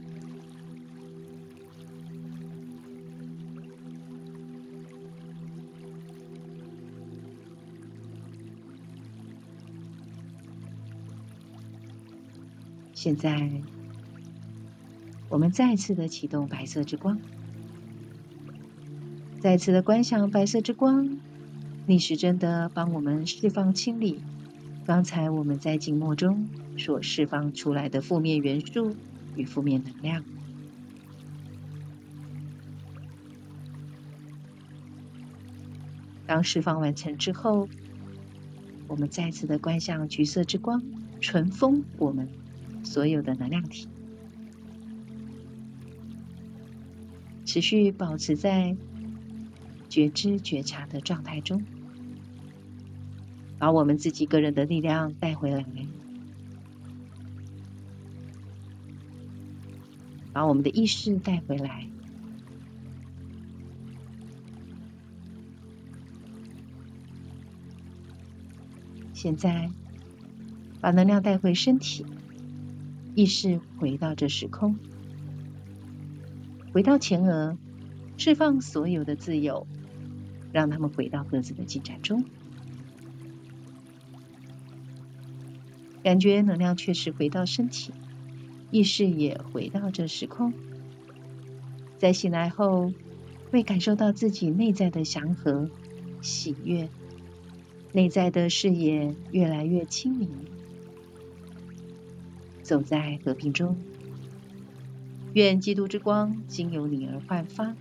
现在，我们再次的启动白色之光，再次的观想白色之光，逆时针的帮我们释放清理刚才我们在静默中所释放出来的负面元素与负面能量。当释放完成之后，我们再次的观想橘色之光，尘封我们。所有的能量体，持续保持在觉知觉察的状态中，把我们自己个人的力量带回来，把我们的意识带回来。现在，把能量带回身体。意识回到这时空，回到前额，释放所有的自由，让他们回到各自的进展中。感觉能量确实回到身体，意识也回到这时空。在醒来后，会感受到自己内在的祥和、喜悦，内在的视野越来越清明，走在和平中。愿基督之光经由你而焕发，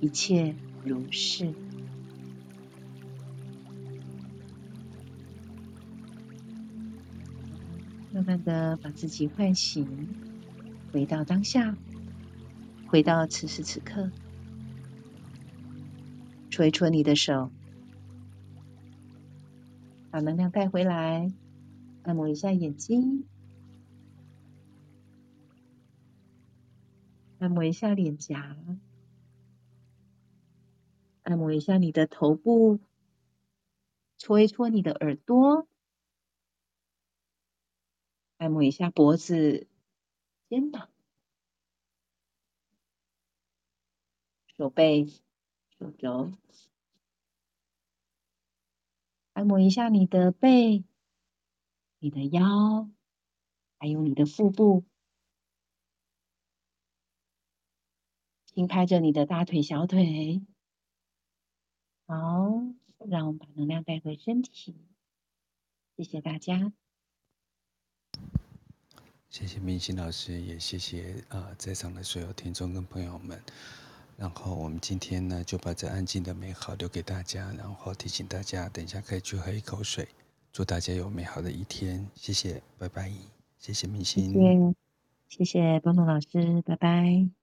一切如是。慢慢的把自己唤醒，回到当下，回到此时此刻。搓一搓你的手，把能量带回来，按摩一下眼睛，按摩一下脸颊，按摩一下你的头部，搓一搓你的耳朵。按摩一下脖子、肩膀、手背、手肘，按摩一下你的背、你的腰，还有你的腹部，轻拍着你的大腿、小腿。好，让我们把能量带回身体。谢谢大家。谢谢明心老师，也谢谢啊、在场的所有听众跟朋友们。然后我们今天呢，就把这安静的美好留给大家，然后提醒大家，等一下可以去喝一口水。祝大家有美好的一天，谢谢，拜拜，谢谢明星，谢谢，谢谢波诺老师，拜拜。